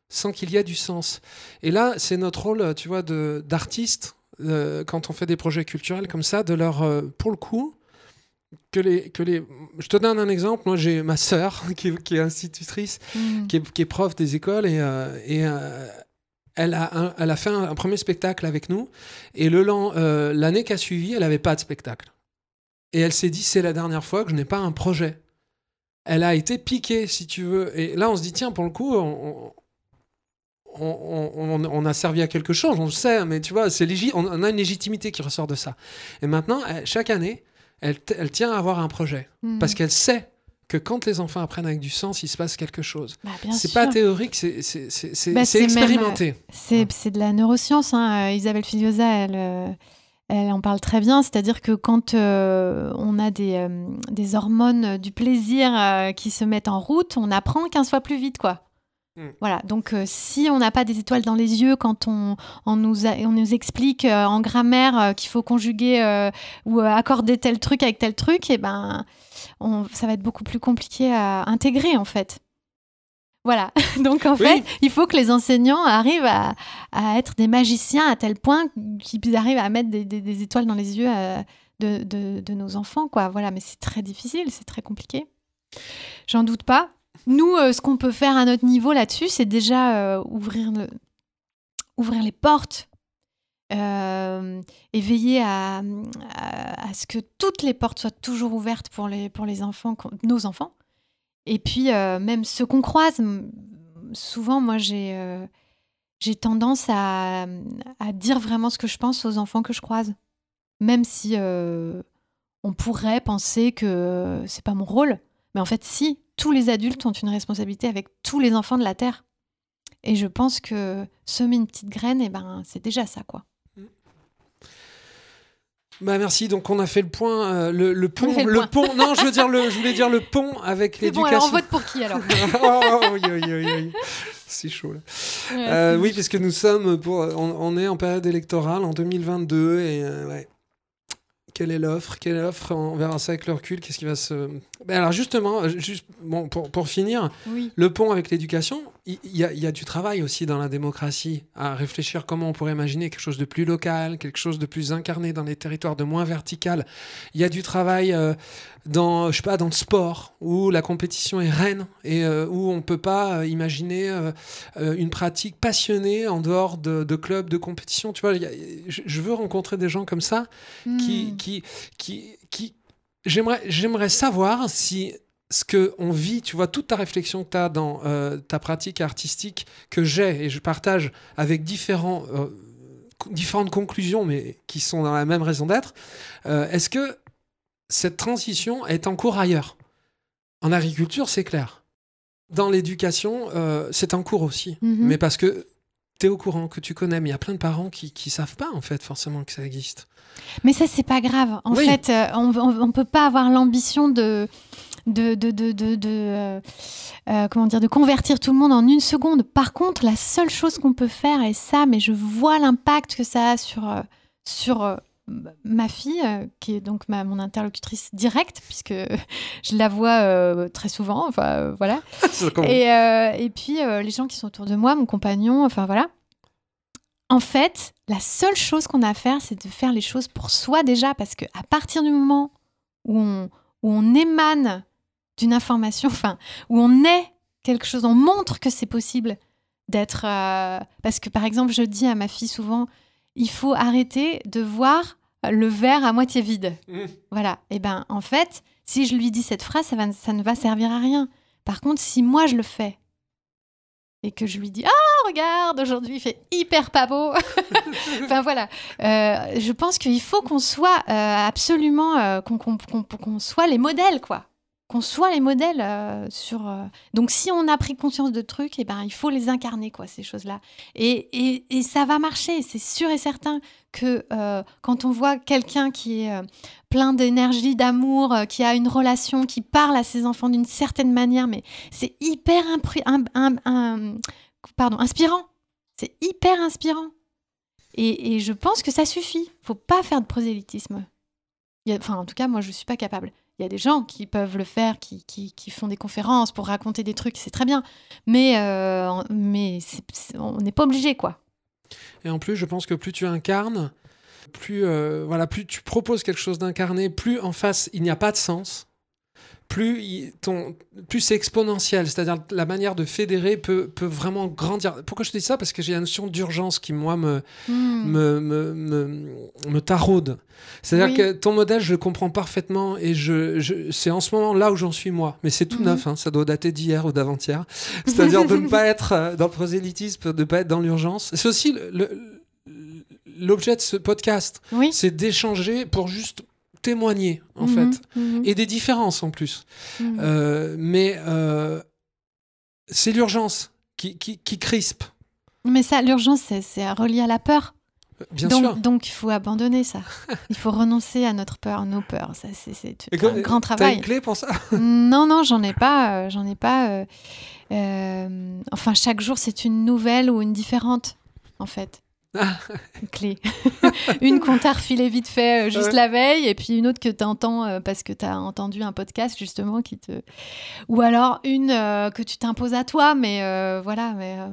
[SPEAKER 1] sans qu'il y ait du sens. Et là, c'est notre rôle, tu vois, d'artiste, euh, quand on fait des projets culturels comme ça, de leur, euh, pour le coup, que les, que les... Je te donne un exemple. Moi, j'ai ma sœur qui, est institutrice, mm. qui, est, prof des écoles et, euh, et euh, elle, a elle a fait un, premier spectacle avec nous. Et le euh, l'année qui a suivi, elle n'avait pas de spectacle. Et elle s'est dit, c'est la dernière fois que je n'ai pas un projet. Elle a été piquée, si tu veux. Et là, on se dit, tiens, pour le coup, on, on, on, a servi à quelque chose, on le sait, mais tu vois, c'est on, on a une légitimité qui ressort de ça. Et maintenant, chaque année, elle, tient à avoir un projet. Hmm. Parce qu'elle sait que quand les enfants apprennent avec du sens, il se passe quelque chose. Bah, c'est pas théorique, c'est bah, expérimenté.
[SPEAKER 2] Euh, c'est de la neuroscience. Hein. Euh, Isabelle Filiosa, elle, euh, elle en parle très bien. C'est-à-dire que quand on a des, des, hormones du plaisir qui se mettent en route, on apprend 15 fois plus vite, quoi. Mm. Voilà, donc euh, si on n'a pas des étoiles dans les yeux quand on, nous, on nous explique euh, en grammaire euh, qu'il faut conjuguer ou accorder tel truc avec tel truc, et eh ben, ça va être beaucoup plus compliqué à intégrer en fait. Voilà, donc en fait, il faut que les enseignants arrivent à, être des magiciens à tel point qu'ils arrivent à mettre des, étoiles dans les yeux de, de, nos enfants, quoi. Voilà, mais c'est très difficile, c'est très compliqué. J'en doute pas. Nous, euh, ce qu'on peut faire à notre niveau là-dessus, c'est déjà euh, ouvrir, ouvrir les portes euh, et veiller à, ce que toutes les portes soient toujours ouvertes pour les, pour les enfants, nos enfants. Et puis, même ceux qu'on croise, souvent, moi, j'ai j'ai tendance à, à, dire vraiment ce que je pense aux enfants que je croise. Même si on pourrait penser que c'est pas mon rôle. Mais en fait, si, tous les adultes ont une responsabilité avec tous les enfants de la Terre. Et je pense que semer une petite graine, et eh ben, c'est déjà ça, quoi.
[SPEAKER 1] Bah merci. Donc on a fait le point, euh, le, le, pont, le, pont. Non, je veux dire le, je voulais dire le pont avec l'éducation. Bon, alors
[SPEAKER 2] on vote pour qui alors
[SPEAKER 1] oh, oui, oui, oui, C'est chaud là. Euh, oui, puisque nous sommes pour, on, est en période électorale en 2022 et euh, ouais. Quelle est l'offre? Quelle est l'offre? On verra ça avec le recul. Qu'est-ce qui va se. Ben alors, justement, juste, bon, pour, pour finir,
[SPEAKER 2] Oui.
[SPEAKER 1] le pont avec l'éducation, il y, a- il y a du travail aussi dans la démocratie à réfléchir comment on pourrait imaginer quelque chose de plus local, quelque chose de plus incarné dans les territoires, de moins vertical. Il y a du travail euh, dans, je sais pas, dans le sport où la compétition est reine et euh, où on peut pas euh, imaginer une pratique passionnée en dehors de, de clubs de compétition. Tu vois, il y a- je, je veux rencontrer des gens comme ça qui,
[SPEAKER 2] Hmm.
[SPEAKER 1] qui, qui, qui... J'aimerais, j'aimerais savoir si ce que on vit, tu vois, toute ta réflexion que tu as dans euh, ta pratique artistique que j'ai et je partage avec différents, euh, différentes conclusions, mais qui sont dans la même raison d'être, euh, est-ce que cette transition est en cours ailleurs? En agriculture, c'est clair. Dans l'éducation, c'est en cours aussi.
[SPEAKER 2] Mhm.
[SPEAKER 1] Mais parce que tu es au courant, que tu connais, mais il y a plein de parents qui ne savent pas, en fait, forcément que ça existe.
[SPEAKER 2] Mais ça, c'est pas grave. En
[SPEAKER 1] Oui.
[SPEAKER 2] fait, on, on peut pas avoir l'ambition de. De, de, de, de, de, euh, euh, comment dire, de convertir tout le monde en une seconde. Par contre, la seule chose qu'on peut faire, et ça, mais je vois l'impact que ça a sur, euh, sur ma fille, qui est donc ma, mon interlocutrice directe, puisque je la vois euh, très souvent, enfin voilà. Et, et puis les gens qui sont autour de moi, mon compagnon, enfin voilà. En fait, la seule chose qu'on a à faire, c'est de faire les choses pour soi déjà, parce que à partir du moment où on, où on émane d'une information, enfin, où on est quelque chose, on montre que c'est possible d'être. euh, parce que par exemple, je dis à ma fille souvent, il faut arrêter de voir le verre à moitié vide.
[SPEAKER 1] Mm.
[SPEAKER 2] Voilà. Et ben, en fait, si je lui dis cette phrase, ça, va, ça ne va servir à rien. Par contre, si moi je le fais et que je lui dis Ah, regarde, aujourd'hui il fait hyper pas beau. enfin voilà. Euh, je pense qu'il faut qu'on soit euh, absolument. euh, qu'on soit les modèles, quoi. Qu'on soit les modèles euh, sur. euh, Donc si on a pris conscience de trucs, et ben, il faut les incarner, quoi, ces choses-là. Et, et, ça va marcher. C'est sûr et certain que euh, quand on voit quelqu'un qui est. plein d'énergie, d'amour, qui a une relation, qui parle à ses enfants d'une certaine manière, mais c'est hyper inspirant. C'est hyper inspirant. Et, je pense que ça suffit. Faut pas faire de prosélytisme. Enfin, en tout cas, moi, je suis pas capable. Il y a des gens qui peuvent le faire, qui, font des conférences pour raconter des trucs, c'est très bien. Mais, euh, mais on n'est pas obligé, quoi.
[SPEAKER 1] Et en plus, je pense que plus tu incarnes, plus, euh, voilà, plus tu proposes quelque chose d'incarné, plus en face il n'y a pas de sens, plus, ton, plus c'est exponentiel. C'est-à-dire la manière de fédérer peut, peut vraiment grandir. Pourquoi je te dis ça? Parce que j'ai la notion d'urgence qui, moi, me,
[SPEAKER 2] Hmm.
[SPEAKER 1] me, me, me, me taraude. C'est-à-dire
[SPEAKER 2] Oui.
[SPEAKER 1] que ton modèle, je le comprends parfaitement et je, je, c'est en ce moment là où j'en suis moi. Mais c'est tout
[SPEAKER 2] Mhm.
[SPEAKER 1] neuf, hein, ça doit dater d'hier ou d'avant-hier. C'est-à-dire de ne pas être euh, dans le prosélytisme, de ne pas être dans l'urgence. C'est aussi le- le- l'objet de ce podcast,
[SPEAKER 2] Oui.
[SPEAKER 1] c'est d'échanger pour juste témoigner, en
[SPEAKER 2] Mhm,
[SPEAKER 1] fait.
[SPEAKER 2] mhm,
[SPEAKER 1] Et des différences en plus.
[SPEAKER 2] mhm.
[SPEAKER 1] Euh, mais euh, c'est l'urgence qui, qui, qui crispe,
[SPEAKER 2] Mais ça, l'urgence, c'est- c'est relié à la peur.
[SPEAKER 1] bien
[SPEAKER 2] donc,
[SPEAKER 1] sûr.
[SPEAKER 2] donc, il faut abandonner ça. il faut renoncer à notre peur, nos peurs. Ça, c'est un grand
[SPEAKER 1] T'as
[SPEAKER 2] travail.
[SPEAKER 1] une clé pour ça?
[SPEAKER 2] Non, non, j'en ai pas. euh, j'en ai pas. euh, euh, enfin, chaque jour, c'est une nouvelle ou une différente, en fait. Une clé. une qu'on t'a refilée vite fait euh, juste
[SPEAKER 1] Ouais.
[SPEAKER 2] la veille, et puis une autre que tu entends parce que tu as entendu un podcast, justement, qui te. Ou alors une euh, que tu t'imposes à toi, mais euh, voilà. Mais, euh,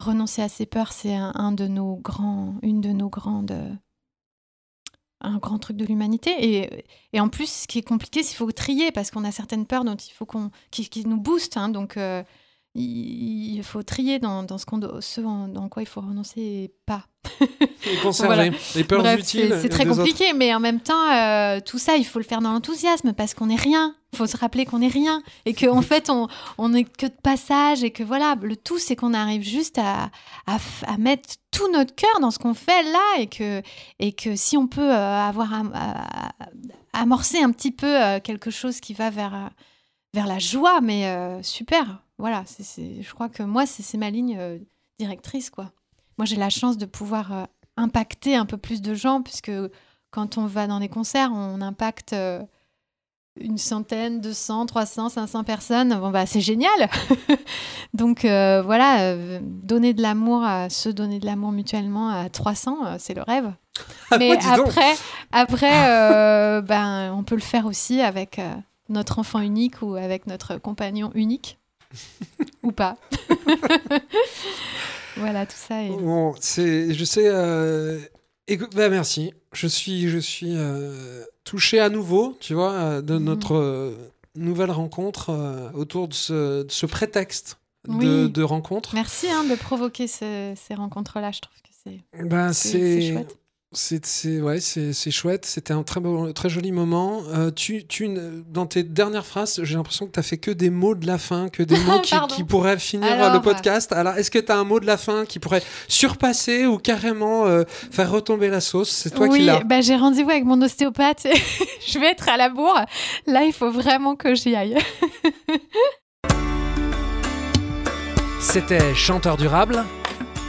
[SPEAKER 2] renoncer à ses peurs, c'est un, un de nos grands. Une de nos grandes. euh, un grand truc de l'humanité. Et, et en plus, ce qui est compliqué, c'est qu'il faut trier parce qu'on a certaines peurs dont il faut qu'on, qui, qui nous boostent. hein. donc, euh, il, faut trier dans, dans ce, qu'on doit- ce en- dans quoi il faut renoncer et pas.
[SPEAKER 1] Et conserver les peurs
[SPEAKER 2] Bref,
[SPEAKER 1] utiles.
[SPEAKER 2] c'est, très
[SPEAKER 1] autres.
[SPEAKER 2] compliqué, mais en même temps, euh, tout ça, il faut le faire dans l'enthousiasme parce qu'on n'est rien. Il faut se rappeler qu'on n'est rien et qu'en en fait, on, on n'est que de passage et que voilà, le tout, c'est qu'on arrive juste à, à, mettre tout notre cœur dans ce qu'on fait là et que, et que si on peut euh, avoir à- à- amorcer un petit peu euh, quelque chose qui va vers, euh, vers la joie, mais euh, super. Voilà, c'est, c'est- je crois que moi, c'est, ma ligne euh, directrice, quoi. Moi, j'ai la chance de pouvoir euh, impacter un peu plus de gens, puisque quand on va dans les concerts, on impacte une centaine, 200, 300, 500 personnes. Bon, bah, c'est génial. Donc, voilà, donner de l'amour, à se donner de l'amour mutuellement à 300, euh, c'est le rêve.
[SPEAKER 1] Ah,
[SPEAKER 2] Mais après, après ben, on peut le faire aussi avec notre enfant unique ou avec notre compagnon unique. ou pas. voilà, tout ça. Est...
[SPEAKER 1] Bon, c'est, je sais. Euh, écoute, bah, merci. Je suis, je suis euh, touché à nouveau, tu vois, euh, de
[SPEAKER 2] Mhm.
[SPEAKER 1] notre euh, nouvelle rencontre autour de ce, de ce prétexte de,
[SPEAKER 2] Oui.
[SPEAKER 1] de rencontre.
[SPEAKER 2] Merci hein, de provoquer ce- ces rencontres-là. Je trouve que c'est
[SPEAKER 1] Ben,
[SPEAKER 2] c'est- c'est
[SPEAKER 1] c'est,
[SPEAKER 2] chouette.
[SPEAKER 1] C'est, c'est- ouais, c'est, c'est chouette. C'était un très beau, très joli moment. Euh, tu, tu, dans tes dernières phrases, j'ai l'impression que tu as fait que des mots de la fin, que des mots qui, pourraient finir euh,
[SPEAKER 2] Alors,
[SPEAKER 1] le podcast. Alors, est-ce que tu as un mot de la fin qui pourrait surpasser ou carrément euh, faire retomber la sauce? C'est toi
[SPEAKER 2] oui,
[SPEAKER 1] qui l'as.
[SPEAKER 2] bah, j'ai rendez-vous avec mon ostéopathe. je vais être à la bourre. Là, il faut vraiment que j'y aille.
[SPEAKER 1] C'était Chanteur Durable.